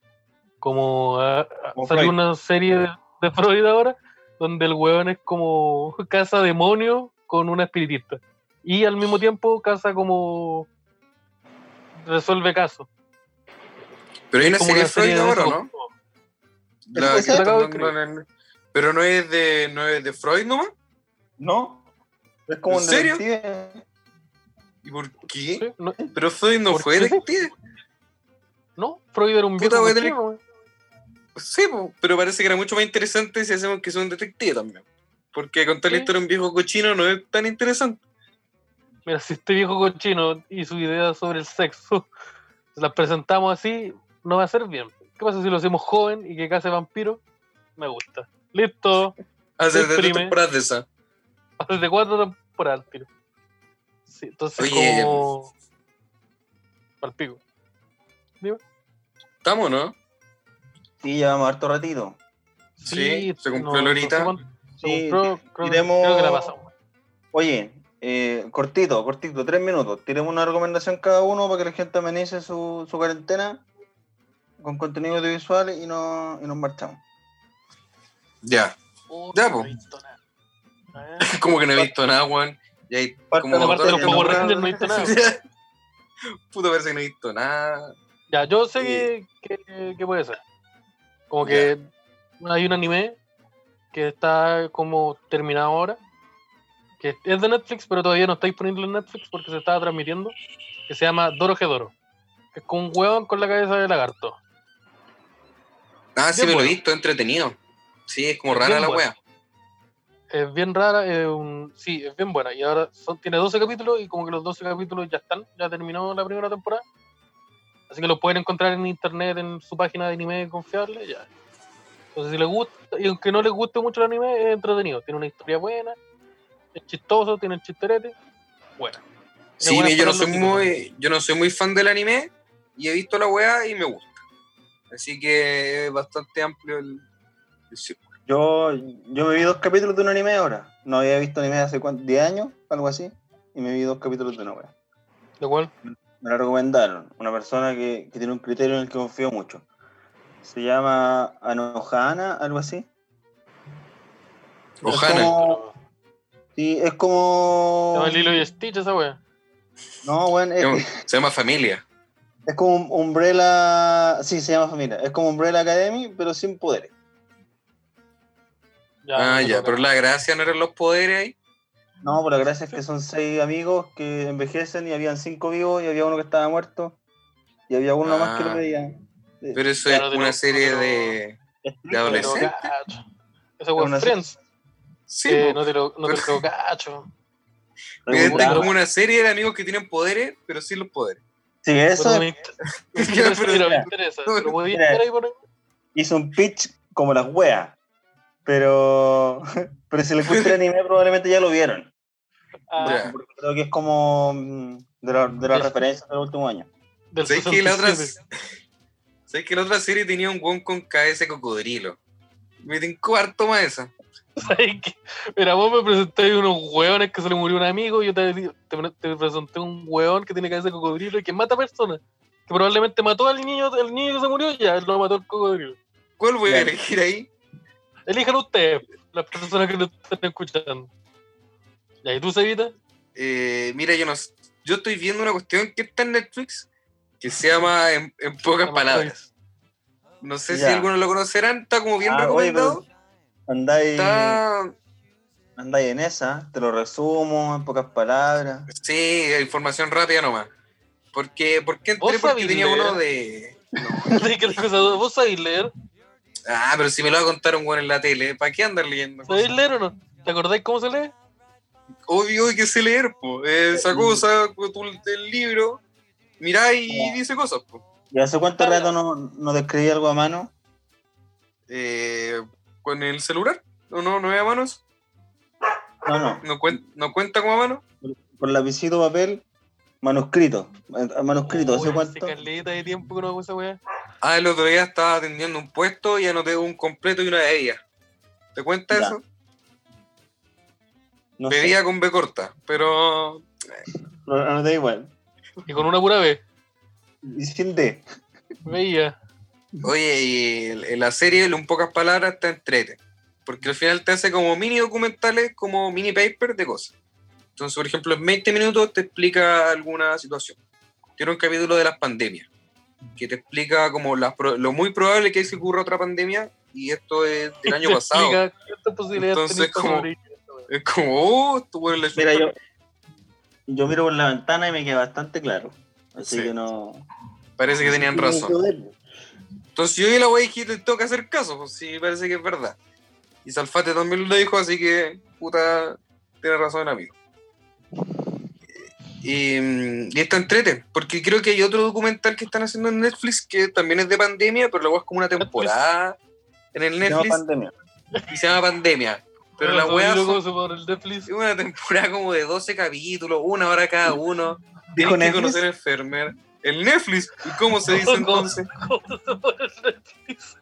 Speaker 2: Como ah, ah,
Speaker 3: Como
Speaker 2: salió
Speaker 3: Freud.
Speaker 2: una serie de, de Freud ahora, donde el weón es como caza demonio con una espiritista. Y al mismo tiempo caza como resuelve casos.
Speaker 1: Pero hay una serie
Speaker 2: una
Speaker 1: de Freud ahora. ¿no? La que Pero no es de, no es de Freud nomás.
Speaker 3: ¿No? Es como
Speaker 1: ¿En
Speaker 3: un
Speaker 1: serio?
Speaker 3: detective.
Speaker 1: ¿Y por qué?
Speaker 2: Sí, no,
Speaker 1: Pero Freud no
Speaker 2: ¿Por
Speaker 1: fue
Speaker 2: qué?
Speaker 1: detective.
Speaker 2: no, Freud era un
Speaker 1: Puta,
Speaker 2: viejo
Speaker 1: tener-
Speaker 2: weón.
Speaker 1: Sí, pero parece que era mucho más interesante si hacemos que sea un detective también. Porque contar la
Speaker 2: Sí.
Speaker 1: historia de un viejo cochino no es tan interesante.
Speaker 2: Mira, si este viejo cochino y su idea sobre el sexo se las presentamos así, no va a ser bien. ¿Qué pasa si lo hacemos joven y que case vampiro? Me gusta. Listo.
Speaker 1: Hacer de temporadas de esa.
Speaker 2: Desde cuatro temporadas, tiro. Sí, entonces
Speaker 1: Oye.
Speaker 2: como... Palpico.
Speaker 1: ¿Estamos, no?
Speaker 3: Sí, llevamos harto ratito.
Speaker 1: Sí, se cumplió la horita.
Speaker 3: Sí,
Speaker 2: creo,
Speaker 3: tiremos-
Speaker 2: creo que la pasamos.
Speaker 3: Oye, eh, cortito, cortito, tres minutos. Tiremos una recomendación cada uno para que la gente amenice su, su cuarentena con contenido audiovisual y, no, y nos marchamos.
Speaker 1: Ya. Ya,
Speaker 2: no
Speaker 1: Como que no he visto nada, weón. Y hay como
Speaker 3: de
Speaker 2: los
Speaker 3: no,
Speaker 2: Power Rangers no he visto nada.
Speaker 1: Puta, parece que no he visto nada.
Speaker 2: Ya, yo sé que, que- que puede ser. Como que hay un anime que está como terminado ahora, que es de Netflix, pero todavía no está disponible en Netflix porque se estaba transmitiendo, que se llama Doro Doro. Que es como un huevón con la cabeza de lagarto.
Speaker 1: Ah, sí, me lo he visto, entretenido. Sí, es como rara la wea.
Speaker 2: Es bien rara, es un, sí, es bien buena. Y ahora son, tiene 12 capítulos y como que los 12 capítulos ya están, ya terminó la primera temporada. Así que lo pueden encontrar en internet, en su página de anime confiable, ya. Entonces si les gusta, y aunque no les guste mucho el anime, es entretenido. Tiene una historia buena, es chistoso, tiene el chisterete, buena.
Speaker 1: Sí,
Speaker 2: buena
Speaker 1: yo no soy muy, yo no soy muy fan del anime y he visto la wea y me gusta. Así que es bastante amplio el, el círculo.
Speaker 3: Yo, yo me vi dos capítulos de un anime ahora. No había visto anime hace cuánto, 10 años, algo así. Y me vi dos capítulos de una wea.
Speaker 2: ¿De cuál?
Speaker 3: Me la recomendaron. Una persona que, que tiene un criterio en el que confío mucho. Se llama Anohana, algo así. Es
Speaker 1: Ohana.
Speaker 3: como- Sí, es
Speaker 2: Se
Speaker 3: como.
Speaker 2: llama Lilo y Stitch esa wea.
Speaker 3: No, bueno, es,
Speaker 1: Se llama- Se llama Familia.
Speaker 3: es como un Umbrella. Sí, se llama familia. Es como Umbrella Academy, pero sin poderes.
Speaker 1: Ah, ya, pero la gracia no eran los poderes ahí.
Speaker 3: No, pero la gracia es que son seis amigos que envejecen y habían cinco vivos y había uno que estaba muerto. Y había uno más que lo
Speaker 1: Ah.
Speaker 3: pedía.
Speaker 1: Pero eso es
Speaker 2: no
Speaker 1: una serie
Speaker 2: lo-
Speaker 1: de.
Speaker 3: Es
Speaker 1: de
Speaker 2: No te lo
Speaker 1: adolescente.
Speaker 2: cacho. Esa es Friends.
Speaker 1: Sí,
Speaker 2: Eh,
Speaker 1: po.
Speaker 2: no te lo, no te lo cacho.
Speaker 1: Esta es como una serie de amigos que tienen poderes, pero sin los poderes.
Speaker 3: Sí, eso
Speaker 2: Pero me,
Speaker 3: es-
Speaker 2: inter- me interesa,
Speaker 3: hizo un pitch como las weas. Pero, pero si les gusta el anime, probablemente ya lo vieron.
Speaker 2: Ah.
Speaker 3: Porque creo que es como mm, de, la- de las referencias del último año.
Speaker 1: ¿Sabes que la otra,
Speaker 2: 67.
Speaker 1: ¿sabes que la otra serie tenía un guon con cabeza de cocodrilo? Me tincó harto más esa.
Speaker 2: ¿Sabes qué? Mira, vos me presenté unos hueones que se le murió un amigo y yo te, te, te presenté un hueón que tiene cabeza de cocodrilo y que mata personas. Que probablemente mató al niño, el niño que se murió, ya, él lo mató el cocodrilo.
Speaker 1: ¿Cuál voy a elegir ahí?
Speaker 2: Elijan ustedes, las personas que nos están escuchando. ¿y tú, Cevita?
Speaker 1: Eh, mira, yo no yo estoy viendo una cuestión que está en Netflix que se llama En, en pocas palabras. No sé si algunos lo conocerán, está como bien
Speaker 3: Ah, oye,
Speaker 1: recomendado.
Speaker 3: Andáis,
Speaker 1: Está,
Speaker 3: andáis en esa, te lo resumo en pocas palabras.
Speaker 1: sí, información rápida nomás. Porque, ¿Por qué
Speaker 2: ¿Vos
Speaker 1: entré? Porque
Speaker 2: sabés
Speaker 1: tenía
Speaker 2: leer?
Speaker 1: uno de.
Speaker 2: ¿Vos sabéis leer?
Speaker 1: Ah, pero si me lo va a contar un weón en la tele, ¿para qué andar leyendo?
Speaker 2: ¿Sabéis leer o no? ¿Te acordáis cómo se lee?
Speaker 1: Obvio que sé leer, po. Eh, esa cosa, pues, tú del libro, mirá y dice cosas, po.
Speaker 3: ¿Y hace cuánto
Speaker 2: Claro.
Speaker 3: rato no, no te escribí algo a mano?
Speaker 1: Eh, con el celular, ¿no, no, no es a manos?
Speaker 3: No, no.
Speaker 1: ¿No, cuen- no cuenta como a mano?
Speaker 3: Con lapicito, papel, manuscrito. Eh, Manuscrito, ¿hace
Speaker 2: Uy,
Speaker 3: cuánto?
Speaker 2: Hace caleta de tiempo que no hago esa weá.
Speaker 1: Ah, el otro día estaba atendiendo un puesto y anoté un completo y una bebida. ¿Te cuenta
Speaker 3: Ya.
Speaker 1: eso?
Speaker 3: No sé,
Speaker 1: Bebida con B corta, pero
Speaker 3: pero anoté igual.
Speaker 2: Y con una pura vez.
Speaker 3: Y sin D.
Speaker 2: Veía.
Speaker 1: Oye, y en la serie, en pocas palabras, está entrete. Porque al final te hace como mini documentales, como mini paper de cosas. Entonces, por ejemplo, en 20 minutos te explica alguna situación. Tiene un capítulo de las pandemias, que te explica como las pro- lo muy probable que se ocurra otra pandemia, y esto es del año pasado. Entonces, como-. Es como, oh, esto bueno, le
Speaker 3: Mira, yo, yo miro por la ventana y me queda bastante claro. Así
Speaker 1: Sí.
Speaker 3: que no.
Speaker 1: Parece que tenían razón. Entonces yo vi la wea y dije, tengo que hacer caso, pues sí, parece que es verdad. Y Salfate también lo dijo, así que, puta, tiene razón amigo. Y, mm, y está entrete, porque creo que hay otro documental que están haciendo en Netflix que también es de pandemia, pero luego es como una temporada en el
Speaker 3: Se llama
Speaker 1: Netflix
Speaker 3: pandemia.
Speaker 1: y se llama Pandemia. Pero la wea
Speaker 2: loco
Speaker 1: fue
Speaker 2: por el Netflix.
Speaker 1: es una temporada como de 12 capítulos, una hora cada uno.
Speaker 3: ¿Dijo
Speaker 1: Tienes que conocer enfermer. El Netflix, ¿y cómo se dice entonces?
Speaker 2: ¿Cómo se pone el Netflix?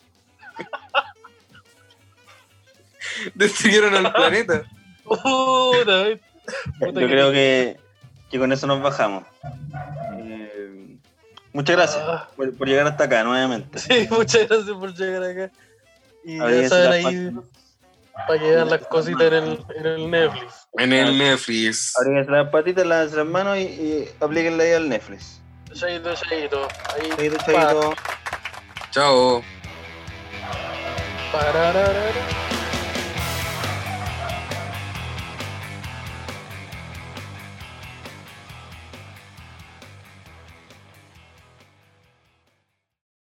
Speaker 1: Destruyeron al planeta.
Speaker 3: Yo creo que, que con eso nos bajamos. Eh, muchas gracias
Speaker 2: Ah.
Speaker 3: por, por llegar hasta acá nuevamente.
Speaker 2: Sí, muchas gracias por llegar acá. Y ya
Speaker 3: Abríguense
Speaker 2: saben
Speaker 3: las
Speaker 2: ahí para que vean las cositas en el, en el Netflix.
Speaker 1: En el Netflix.
Speaker 3: abríguense las patitas, lávense las manos y, y aplíquenla ahí al Netflix.
Speaker 2: Chaito, chaito. Ahí,
Speaker 3: Chaito, chaito.
Speaker 1: Chao.
Speaker 2: Pararara.